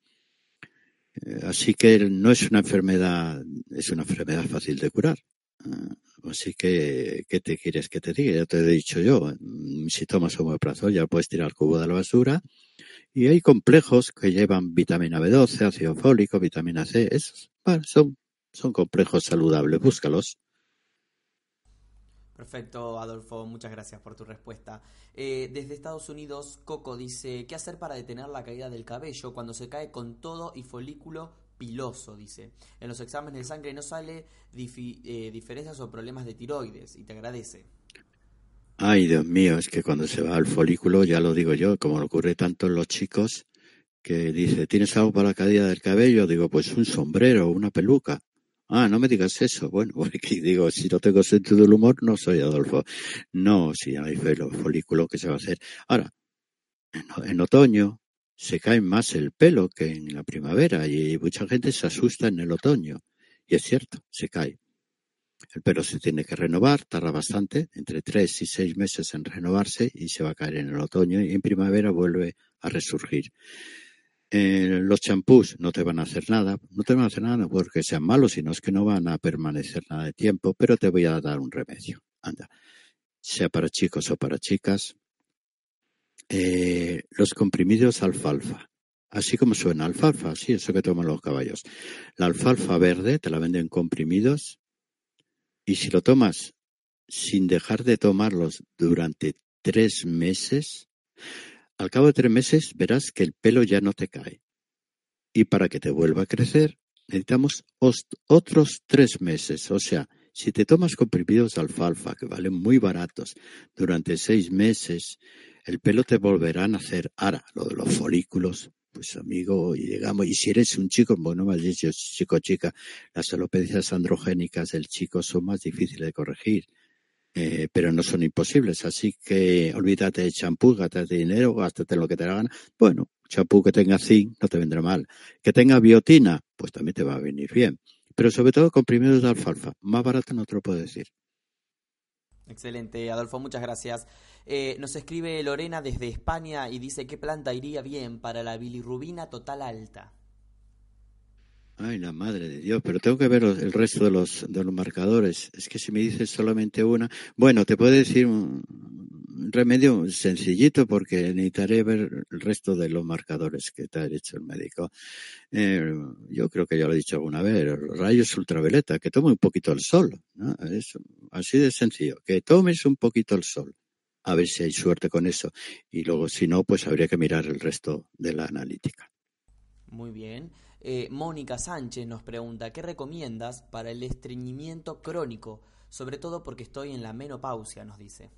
Eh, así que no es una enfermedad, es una enfermedad fácil de curar. Ah, así que, ¿qué te quieres que te diga? Ya te he dicho yo, mm, si tomas omeprazol ya puedes tirar el cubo de la basura y hay complejos que llevan vitamina B12, ácido fólico, vitamina C, esos son son complejos saludables, búscalos. Perfecto, Adolfo, muchas gracias por tu respuesta. Eh, desde Estados Unidos, Coco dice, ¿qué hacer para detener la caída del cabello cuando se cae con todo y folículo piloso? Dice, en los exámenes de sangre no sale eh, diferencias o problemas de tiroides y te agradece. Ay, Dios mío, es que cuando se va al folículo, ya lo digo yo, como ocurre tanto en los chicos, que dice, ¿tienes algo para la caída del cabello? Digo, pues un sombrero, una peluca. Ah, no me digas eso. Bueno, porque digo, si no tengo sentido del humor, no soy Adolfo. No, si hay folículo, ¿qué se va a hacer? Ahora, en, otoño se cae más el pelo que en la primavera y mucha gente se asusta en el otoño. Y es cierto, se cae. El pelo se tiene que renovar, tarda bastante, entre tres y seis meses en renovarse y se va a caer en el otoño y en primavera vuelve a resurgir. Eh, los champús no te van a hacer nada, no te van a hacer nada porque sean malos, sino es que no van a permanecer nada de tiempo, pero te voy a dar un remedio. Anda, sea para chicos o para chicas, eh, los comprimidos alfalfa, así como suena alfalfa, sí, eso que toman los caballos. La alfalfa verde te la venden comprimidos y si lo tomas sin dejar de tomarlos durante tres meses, al cabo de tres meses verás que el pelo ya no te cae. Y para que te vuelva a crecer, necesitamos otros tres meses. O sea, si te tomas comprimidos de alfalfa, que valen muy baratos, durante seis meses, el pelo te volverá a nacer. Ahora, lo de los folículos, pues amigo, y llegamos, y si eres un chico, bueno, has dicho chico chica, las alopecias androgénicas del chico son más difíciles de corregir. Eh, pero no son imposibles. Así que olvídate de champú, gástate dinero, gástate lo que te hagan. Bueno, champú que tenga zinc no te vendrá mal. Que tenga biotina, pues también te va a venir bien. Pero sobre todo comprimidos de alfalfa. Más barato no te lo puedo decir. Excelente, Adolfo, muchas gracias. Eh, nos escribe Lorena desde España y dice qué planta iría bien para la bilirrubina total alta. Ay, la madre de Dios, pero tengo que ver el resto de los, de los marcadores. Es que si me dices solamente una, bueno, te puedo decir un, remedio sencillito porque necesitaré ver el resto de los marcadores que te ha hecho el médico. Eh, yo creo que ya lo he dicho alguna vez, rayos ultravioleta, que tome un poquito el sol. ¿no? Es así de sencillo, que tomes un poquito el sol. A ver si hay suerte con eso. Y luego, si no, pues habría que mirar el resto de la analítica. Muy bien. Eh, Mónica Sánchez nos pregunta, ¿qué recomiendas para el estreñimiento crónico? Sobre todo porque estoy en la menopausia, nos dice.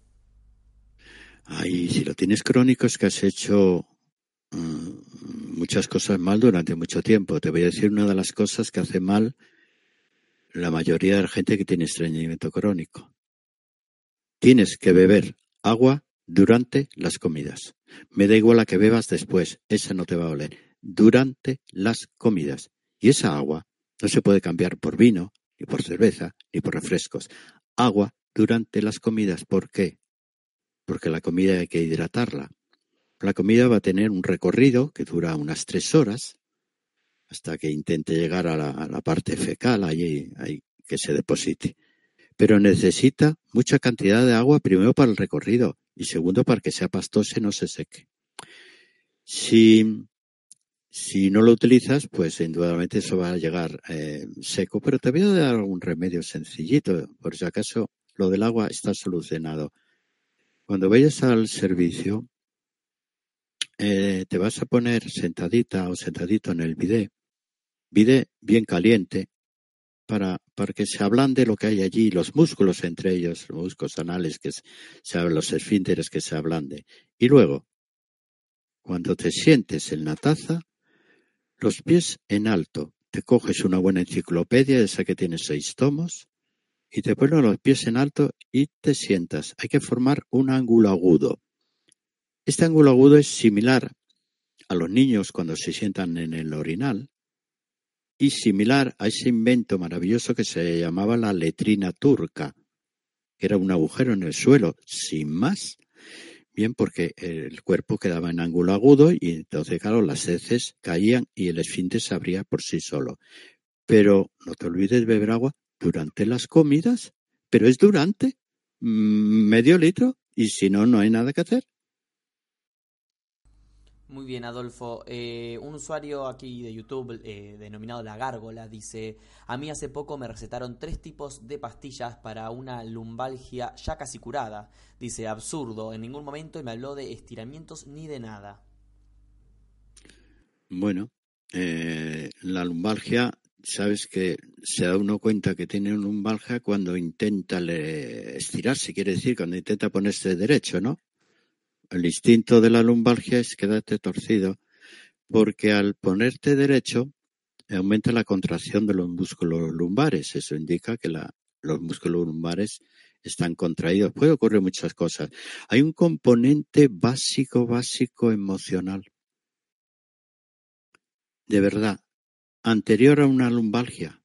Ay, si lo tienes crónico es que has hecho mm, muchas cosas mal durante mucho tiempo. Te voy a decir una de las cosas que hace mal la mayoría de la gente que tiene estreñimiento crónico. Tienes que beber agua durante las comidas. Me da igual la que bebas después, esa no te va a oler durante las comidas. Y esa agua no se puede cambiar por vino, ni por cerveza, ni por refrescos. Agua durante las comidas. ¿Por qué? Porque la comida hay que hidratarla. La comida va a tener un recorrido que dura unas tres horas. hasta que intente llegar a la, parte fecal, allí, ahí que se deposite. Pero necesita mucha cantidad de agua, primero para el recorrido y segundo para que sea pastoso y no se seque. Si, si no lo utilizas, pues indudablemente eso va a llegar eh, seco, pero te voy a dar algún remedio sencillito, por si acaso lo del agua está solucionado. Cuando vayas al servicio, eh, te vas a poner sentadita o sentadito en el bidé, bidé bien caliente, para, para que se ablande lo que hay allí, los músculos entre ellos, los músculos anales, que se, los esfínteres que se ablande. Y luego, cuando te sientes en la taza, los pies en alto, te coges una buena enciclopedia, esa que tiene seis tomos, y te pones los pies en alto y te sientas. Hay que formar un ángulo agudo. Este ángulo agudo es similar a los niños cuando se sientan en el orinal y similar a ese invento maravilloso que se llamaba la letrina turca, que era un agujero en el suelo, sin más. Bien, porque el cuerpo quedaba en ángulo agudo y entonces, claro, las heces caían y el esfínter se abría por sí solo. Pero no te olvides beber agua durante las comidas, pero es durante mm, medio litro y si no, no hay nada que hacer. Muy bien, Adolfo. Eh, un usuario aquí de YouTube eh, denominado La Gárgola dice, a mí hace poco me recetaron tres tipos de pastillas para una lumbalgia ya casi curada. Dice, absurdo, en ningún momento me habló de estiramientos ni de nada. Bueno, eh, la lumbalgia sabes que se da uno cuenta que tiene un lumbalgia cuando intenta estirarse, quiere decir, cuando intenta ponerse derecho, ¿no? El instinto de la lumbalgia es quedarte torcido, porque al ponerte derecho aumenta la contracción de los músculos lumbares. Eso indica que los músculos lumbares están contraídos. Puede ocurrir muchas cosas. Hay un componente básico, básico emocional. De verdad, Anterior a una lumbalgia,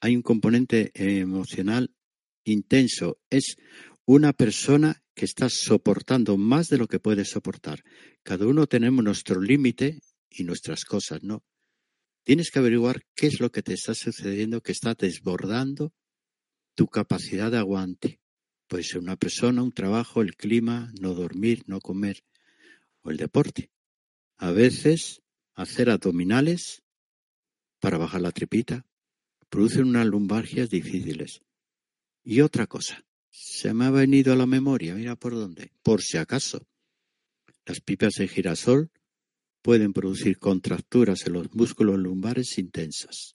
hay un componente emocional intenso. Es una persona que está soportando más de lo que puede soportar. Cada uno tenemos nuestro límite y nuestras cosas, ¿no? Tienes que averiguar qué es lo que te está sucediendo que está desbordando tu capacidad de aguante. Puede ser una persona, un trabajo, el clima, no dormir, no comer o el deporte. A veces hacer abdominales para bajar la tripita, producen unas lumbalgias difíciles. Y otra cosa, se me ha venido a la memoria, mira por dónde, por si acaso. Las pipas de girasol pueden producir contracturas en los músculos lumbares intensas.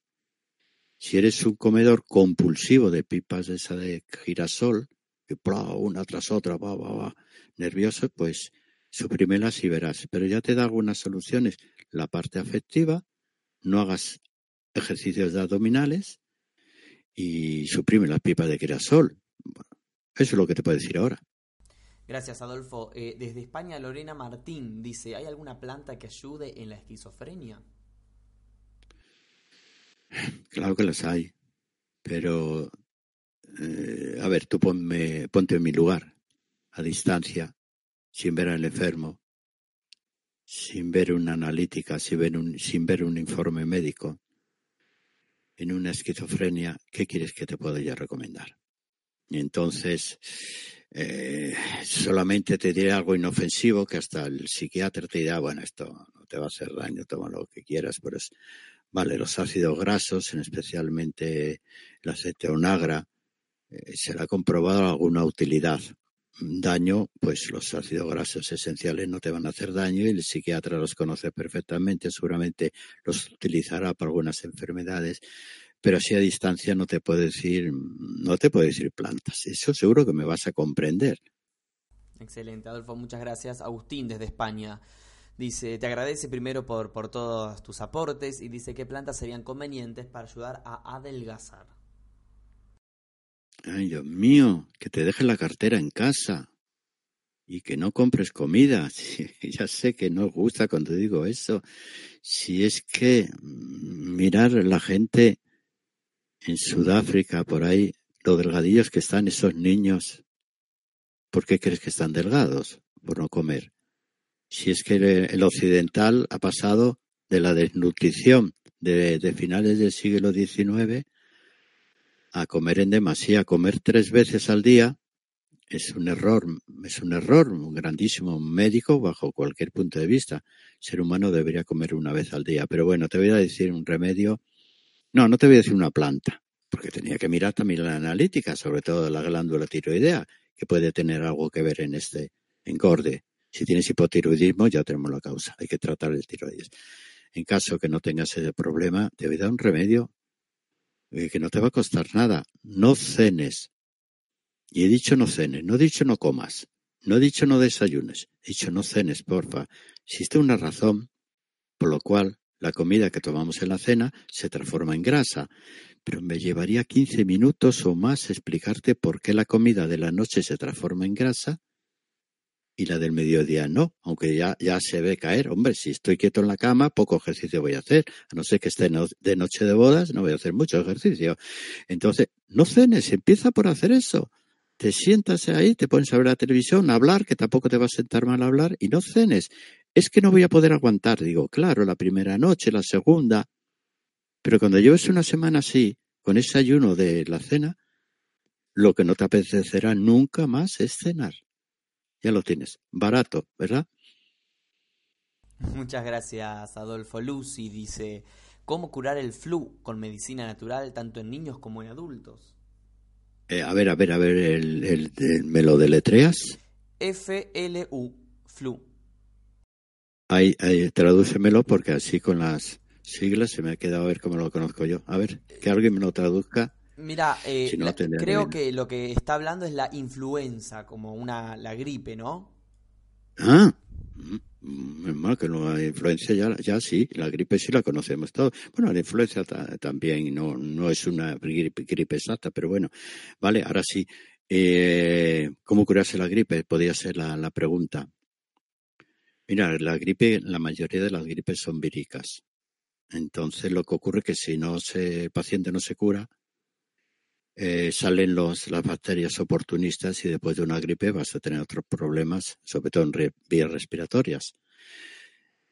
Si eres un comedor compulsivo de pipas de esa de girasol, que una tras otra, va, va, va, nervioso, pues suprímelas y verás. Pero ya te da algunas soluciones. La parte afectiva, no hagas ejercicios de abdominales y suprime las pipas de girasol. Eso es lo que te puedo decir ahora. Gracias, Adolfo. Eh, desde España, Lorena Martín dice, ¿hay alguna planta que ayude en la esquizofrenia? Claro que las hay, pero eh, a ver, tú ponme, ponte en mi lugar, a distancia, sin ver al enfermo, sin ver una analítica, sin ver un, sin ver un informe médico en una esquizofrenia, ¿qué quieres que te pueda ya recomendar? Entonces, eh, solamente te diré algo inofensivo que hasta el psiquiatra te dirá, bueno, esto no te va a hacer daño, toma lo que quieras, pero es, vale, los ácidos grasos, en especialmente el aceite onagra, eh, se le ha comprobado alguna utilidad. Daño, pues los ácidos grasos esenciales no te van a hacer daño y el psiquiatra los conoce perfectamente, seguramente los utilizará para algunas enfermedades, pero así a distancia no te puedo decir, no te puedo decir plantas. Eso seguro que me vas a comprender. Excelente, Adolfo, muchas gracias. Agustín desde España. Dice, te agradece primero por, por todos tus aportes y dice qué plantas serían convenientes para ayudar a adelgazar. Ay, Dios mío, que te dejes la cartera en casa y que no compres comida. ya sé que no gusta cuando digo eso. Si es que mm, mirar la gente en Sudáfrica, por ahí, lo delgadillos que están esos niños, ¿por qué crees que están delgados? Por no comer. Si es que el occidental ha pasado de la desnutrición de, finales del siglo XIX a comer en demasía, comer tres veces al día es un error, es un error un grandísimo médico bajo cualquier punto de vista. El ser humano debería comer una vez al día. Pero bueno, te voy a decir un remedio. No, no te voy a decir una planta, porque tenía que mirar también la analítica, sobre todo la glándula tiroidea, que puede tener algo que ver en este engorde. Si tienes hipotiroidismo, ya tenemos la causa. Hay que tratar el tiroides. En caso que no tengas ese problema, te voy a dar un remedio eh, que no te va a costar nada. No cenes. Y he dicho no cenes, no he dicho no comas, no he dicho no desayunes, he dicho no cenes, porfa. Existe una razón por lo cual la comida que tomamos en la cena se transforma en grasa, pero me llevaría 15 minutos o más explicarte por qué la comida de la noche se transforma en grasa y la del mediodía no, aunque ya, ya se ve caer. Hombre, si estoy quieto en la cama, poco ejercicio voy a hacer. A no ser que esté de noche de bodas, no voy a hacer mucho ejercicio. Entonces, no cenes, empieza por hacer eso. Te sientas ahí, te pones a ver la televisión, a hablar, que tampoco te va a sentar mal hablar, y no cenes. Es que no voy a poder aguantar. Digo, claro, la primera noche, la segunda. Pero cuando lleves una semana así, con ese ayuno de la cena, lo que no te apetecerá nunca más es cenar. Ya lo tienes. Barato, ¿verdad? Muchas gracias, Adolfo. Lucy dice, ¿cómo curar el flu con medicina natural tanto en niños como en adultos? Eh, a ver, a ver, a ver, el, el, ¿me lo deletreas? F-L-U, flu. Ahí, ahí, tradúcemelo porque así con las siglas se me ha quedado a ver cómo lo conozco yo. A ver, que alguien me lo traduzca. Mira, eh, creo que lo que está hablando es la influenza, como una la gripe, ¿no? Ah, mm, es mal que no, la influenza ya, ya sí, la gripe sí la conocemos todos. Bueno, la influenza también no, no es una gripe, exacta, pero bueno, vale, ahora sí. Eh, ¿Cómo curarse la gripe? Podría ser la, la pregunta. Mira, la gripe, la mayoría de las gripes son víricas. Entonces, lo que ocurre es que si no se, el paciente no se cura, eh, salen los, las bacterias oportunistas y después de una gripe vas a tener otros problemas, sobre todo en vías respiratorias.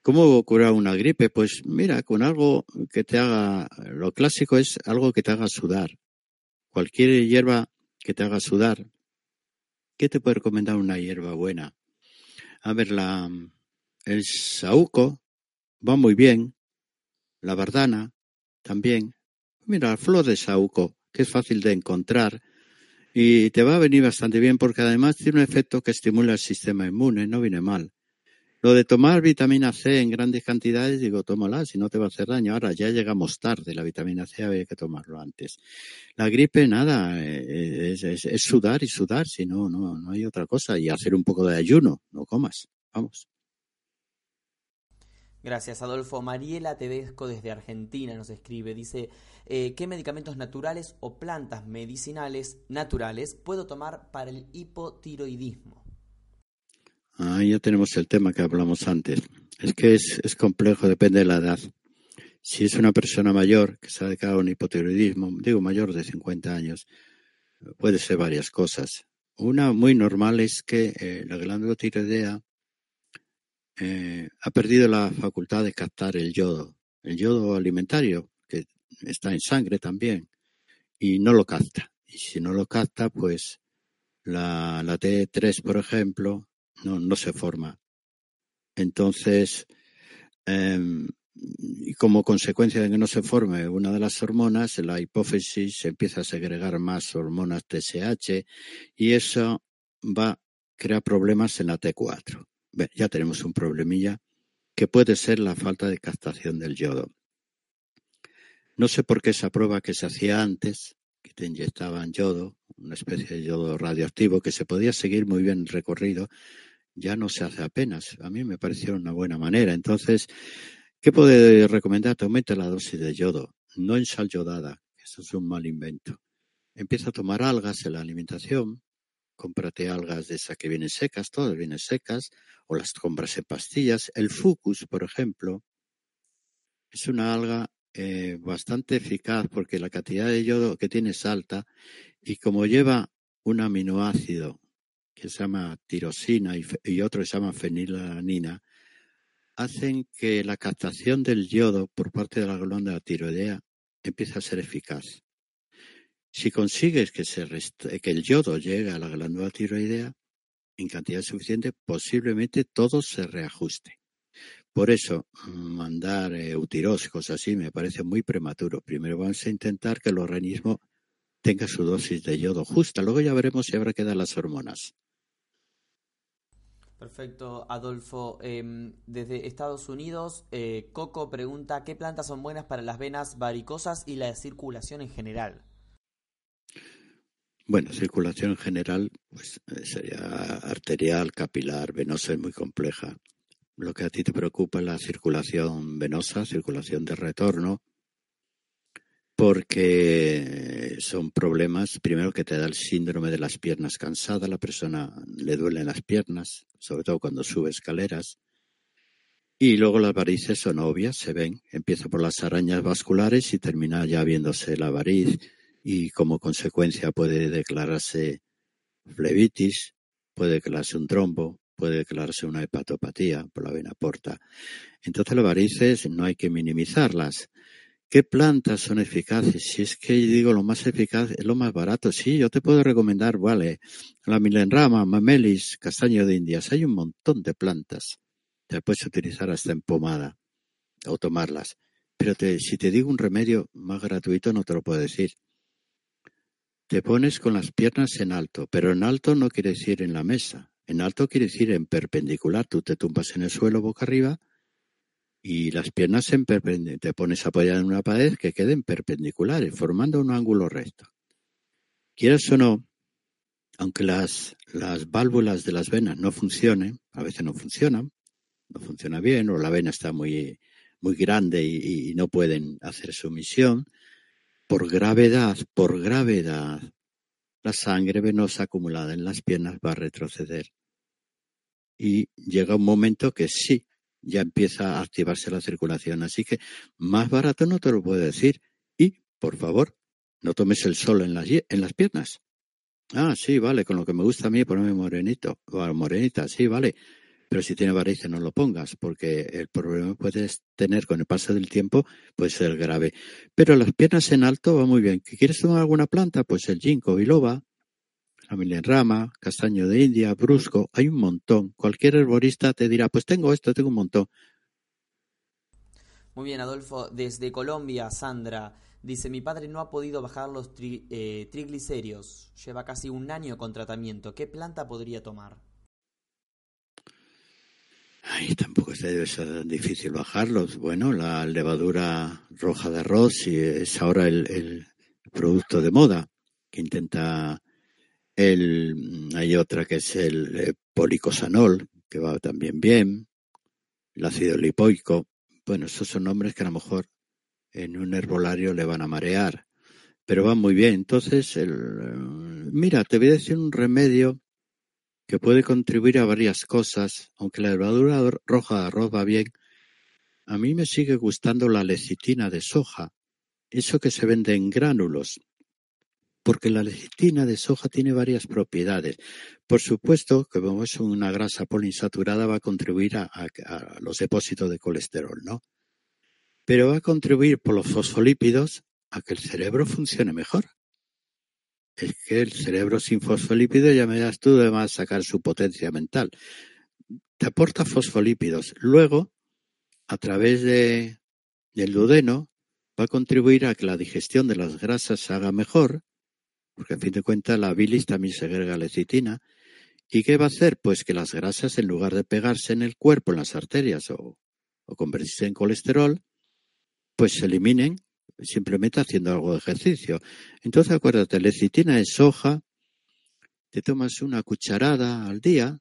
¿Cómo curar una gripe? Pues mira, con algo que te haga, lo clásico es algo que te haga sudar. Cualquier hierba que te haga sudar. ¿Qué te puede recomendar una hierba buena? A ver, la, el saúco va muy bien. La bardana también. Mira, la flor de saúco que es fácil de encontrar y te va a venir bastante bien porque además tiene un efecto que estimula el sistema inmune, no viene mal. Lo de tomar vitamina C en grandes cantidades, digo, tómala, si no te va a hacer daño. Ahora ya llegamos tarde, la vitamina C había que tomarlo antes. La gripe, nada, eh, es, es sudar y sudar, si no, no, no hay otra cosa. Y hacer un poco de ayuno, no comas, vamos. Gracias, Adolfo. Mariela Tedesco desde Argentina nos escribe. Dice, eh, ¿qué medicamentos naturales o plantas medicinales naturales puedo tomar para el hipotiroidismo? Ah, ya tenemos el tema que hablamos antes. Es que es, es complejo, depende de la edad. Si es una persona mayor que se ha dedicado a un hipotiroidismo, digo mayor de 50 años, puede ser varias cosas. Una muy normal es que eh, la glándula tiroidea eh, ha perdido la facultad de captar el yodo, el yodo alimentario, que está en sangre también, y no lo capta. Y si no lo capta, pues la, la T3, por ejemplo, no, se forma. Entonces, em, como consecuencia de que no se forme una de las hormonas, la hipófisis empieza a segregar más hormonas TSH y eso va a crear problemas en la T4 ya tenemos un problemilla que puede ser la falta de captación del yodo. No sé por qué esa prueba que se hacía antes, que te inyectaban yodo, una especie de yodo radioactivo, que se podía seguir muy bien el recorrido, ya no se hace apenas. A mí me pareció una buena manera. Entonces, ¿qué puede recomendar? Aumenta la dosis de yodo, no en sal yodada, eso es un mal invento. Empieza a tomar algas en la alimentación, cómprate algas de esas que vienen secas, todas vienen secas, o las compras en pastillas. El fucus, por ejemplo, es una alga eh, bastante eficaz porque la cantidad de yodo que tiene es alta y como lleva un aminoácido que se llama tirosina y, otro que se llama fenilalanina, hacen que la captación del yodo por parte de la glándula tiroidea empiece a ser eficaz. Si consigues que, que el yodo llegue a la glándula tiroidea en cantidad suficiente, posiblemente todo se reajuste. Por eso, mandar eh, cosas así me parece muy prematuro. Primero vamos a intentar que el organismo tenga su dosis de yodo justa. Luego ya veremos si habrá que dar las hormonas. Perfecto, Adolfo. Em, desde Estados Unidos, eh, Coco pregunta, ¿qué plantas son buenas para las venas varicosas y la circulación en general? Bueno, circulación en general pues eh, sería arterial, capilar, venosa es muy compleja. Lo que a ti te preocupa es la circulación venosa, circulación de retorno, porque son problemas, primero que te da el síndrome de las piernas cansadas, la persona le duelen las piernas, sobre todo cuando sube escaleras, y luego las varices son obvias, se ven, empieza por las arañas vasculares y termina ya viéndose la variz y como consecuencia puede declararse flebitis, puede declararse un trombo, puede declararse una hepatopatía por la vena porta. Entonces las varices no hay que minimizarlas. ¿Qué plantas son eficaces? Si es que digo lo más eficaz es lo más barato. Sí, yo te puedo recomendar, vale, la milenrama, mamelis, castaño de indias. Hay un montón de plantas. Te puedes utilizar hasta en pomada o tomarlas. Pero si te digo un remedio más gratuito no te lo puedo decir. Te pones con las piernas en alto, pero en alto no quiere decir en la mesa. En alto quiere decir en perpendicular. Tú te tumbas en el suelo boca arriba y las piernas en. Te pones apoyada en una pared que queden perpendiculares, formando un ángulo recto. Quieras o no, aunque las, las válvulas de las venas no funcionen, a veces no funcionan, no funciona bien, o la vena está muy, muy grande y, y no pueden hacer su misión, por gravedad, por gravedad, la sangre venosa acumulada en las piernas va a retroceder. Y llega un momento que sí, ya empieza a activarse la circulación. Así que más barato no te lo puedo decir. Y, por favor, no tomes el sol en las, en las piernas. Ah, sí, vale, con lo que me gusta a mí ponerme morenito, o morenita, sí, vale. Pero si tiene varices no lo pongas, porque el problema que puedes tener con el paso del tiempo puede ser grave. Pero las piernas en alto va muy bien. ¿Quieres tomar alguna planta? Pues el ginkgo biloba, la milenrama, castaño de India, brusco, hay un montón. Cualquier herborista te dirá, pues tengo esto, tengo un montón. Muy bien, Adolfo. Desde Colombia, Sandra dice, mi padre no ha podido bajar los eh, triglicéridos. Lleva casi un año con tratamiento. ¿Qué planta podría tomar? Ay, tampoco debe ser difícil bajarlos. Bueno, la levadura roja de arroz es ahora el, producto de moda que intenta el, hay otra que es el eh, policosanol, que va también bien, el ácido lipoico. Bueno, esos son nombres que a lo mejor en un herbolario le van a marear, pero van muy bien. Entonces, el, eh, mira, te voy a decir un remedio que puede contribuir a varias cosas, aunque la levadura roja de arroz va bien, a mí me sigue gustando la lecitina de soja, eso que se vende en gránulos, porque la lecitina de soja tiene varias propiedades. Por supuesto que como es una grasa poliinsaturada va a contribuir a, a los depósitos de colesterol, ¿no? Pero va a contribuir por los fosfolípidos a que el cerebro funcione mejor es que el cerebro sin fosfolípidos ya me das tú de más sacar su potencia mental. Te aporta fosfolípidos. Luego, a través de, del duodeno, va a contribuir a que la digestión de las grasas se haga mejor, porque a fin de cuentas la bilis también segrega lecitina. ¿Y qué va a hacer? Pues que las grasas, en lugar de pegarse en el cuerpo, en las arterias o, o convertirse en colesterol, pues se eliminen simplemente haciendo algo de ejercicio. Entonces acuérdate, lecitina es soja, te tomas una cucharada al día,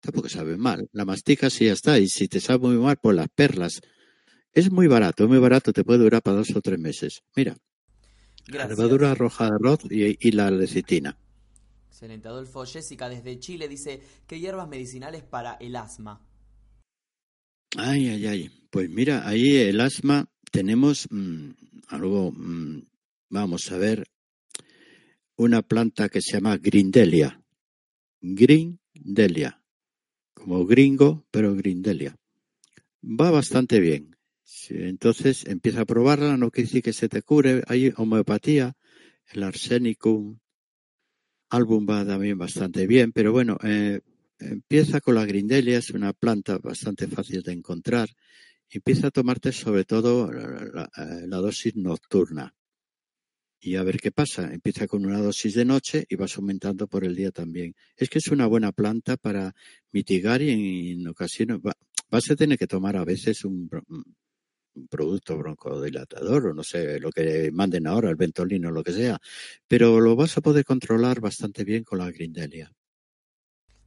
tampoco sabe mal, la masticas y ya está, y si te sabe muy mal, pues las perlas. Es muy barato, muy barato, te puede durar para dos o tres meses. Mira, la levadura roja de arroz y, y la lecitina. Excelente, Adolfo. Jessica desde Chile dice, ¿qué hierbas medicinales para el asma? Ay, ay, ay. Pues mira, ahí el asma tenemos mm, algo, mm, vamos a ver, una planta que se llama Grindelia. Grindelia. Como gringo, pero Grindelia. va bastante bien. entonces empieza a probarla, no quiere decir que se te cure. Hay homeopatía, el arsénico, álbum va también bastante bien, pero bueno, eh, empieza con la grindelia, es una planta bastante fácil de encontrar. Empieza a tomarte sobre todo la, la dosis nocturna y a ver qué pasa. Empieza con una dosis de noche y vas aumentando por el día también. Es que es una buena planta para mitigar y en, ocasiones vas a tener que tomar a veces un, producto broncodilatador o no sé lo que manden ahora, el ventolino o lo que sea, pero lo vas a poder controlar bastante bien con la grindelia.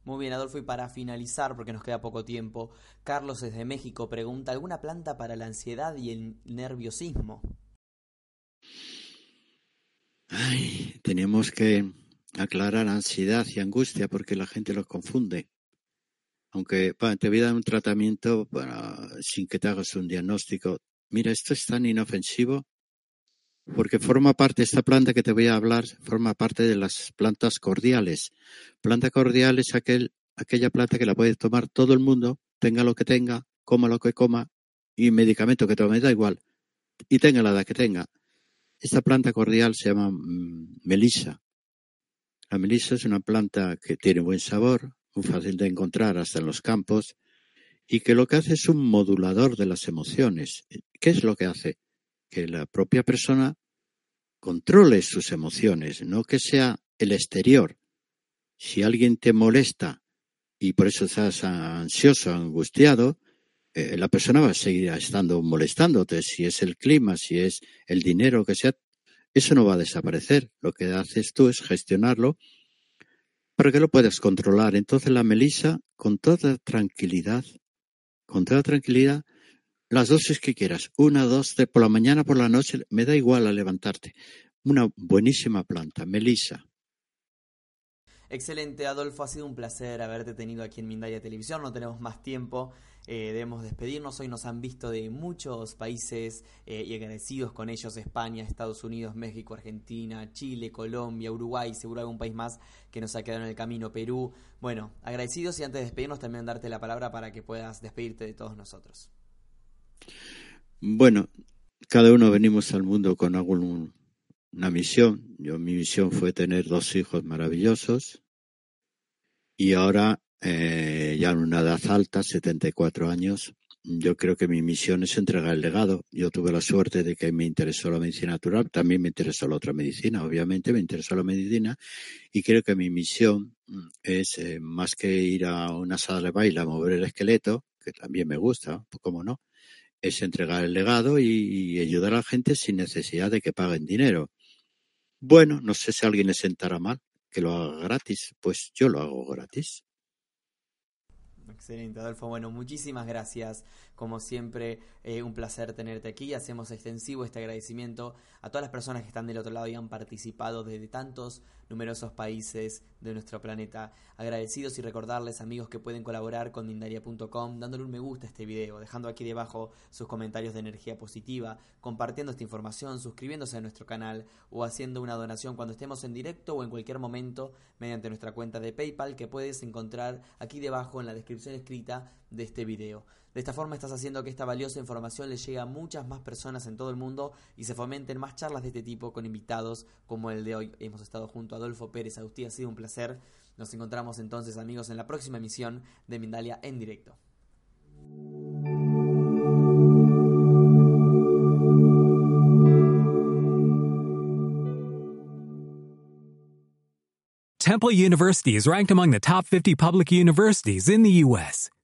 Muy bien, Adolfo, y para finalizar, porque nos queda poco tiempo, Carlos desde México pregunta, ¿alguna planta para la ansiedad y el nerviosismo? Ay, tenemos que aclarar ansiedad y angustia porque la gente los confunde. Aunque te voy a dar un tratamiento sin que te hagas un diagnóstico. Mira, esto es tan inofensivo porque forma parte, esta planta que te voy a hablar, forma parte de las plantas cordiales. Planta cordial es aquel, aquella planta que la puede tomar todo el mundo, tenga lo que tenga, coma lo que coma, y medicamento que tome, da igual, y tenga la edad que tenga. Esta planta cordial se llama mm, melisa. La melisa es una planta que tiene buen sabor, muy fácil de encontrar hasta en los campos, y que lo que hace es un modulador de las emociones. ¿Qué es lo que hace? Que la propia persona controle sus emociones, no que sea el exterior. Si alguien te molesta y por eso estás ansioso, angustiado, eh, la persona va a seguir estando molestándote. Si es el clima, si es el dinero, que sea, eso no va a desaparecer. Lo que haces tú es gestionarlo para que lo puedas controlar. Entonces la melisa, con toda tranquilidad, con toda tranquilidad, las dosis que quieras, una, dos, de por la mañana, por la noche, me da igual a levantarte. Una buenísima planta, melisa. Excelente, Adolfo, ha sido un placer haberte tenido aquí en Mindaya Televisión. No tenemos más tiempo, eh, debemos despedirnos. Hoy nos han visto de muchos países eh, y agradecidos con ellos: España, Estados Unidos, México, Argentina, Chile, Colombia, Uruguay, seguro algún país más que nos ha quedado en el camino, Perú. Bueno, agradecidos y antes de despedirnos, también darte la palabra para que puedas despedirte de todos nosotros. Bueno, cada uno venimos al mundo con algún una misión. Yo mi misión fue tener dos hijos maravillosos y ahora eh, ya en una edad alta, 74 años, yo creo que mi misión es entregar el legado. Yo tuve la suerte de que me interesó la medicina natural, también me interesó la otra medicina, obviamente me interesó la medicina y creo que mi misión mm, es eh, más que ir a una sala de baile a mover el esqueleto, que también me gusta, pues cómo no, es entregar el legado y ayudar a la gente sin necesidad de que paguen dinero. Bueno, no sé si alguien le sentará mal que lo haga gratis, pues yo lo hago gratis. Excelente, Adolfo. Bueno, muchísimas gracias. Como siempre, eh, un placer tenerte aquí. Hacemos extensivo este agradecimiento a todas las personas que están del otro lado y han participado desde tantos numerosos países de nuestro planeta. Agradecidos y recordarles, amigos, que pueden colaborar con Mindaria.com dándole un me gusta a este video, dejando aquí debajo sus comentarios de energía positiva, compartiendo esta información, suscribiéndose a nuestro canal o haciendo una donación cuando estemos en directo o en cualquier momento mediante nuestra cuenta de PayPal que puedes encontrar aquí debajo en la descripción escrita de este video. De esta forma estás haciendo que esta valiosa información le llegue a muchas más personas en todo el mundo y se fomenten más charlas de este tipo con invitados como el de hoy. Hemos estado junto a Adolfo Pérez Agustí, ha sido un placer. Nos encontramos entonces amigos en la próxima emisión de Mindalia en directo. Temple University is ranked among the top 50 public universities in the U.S.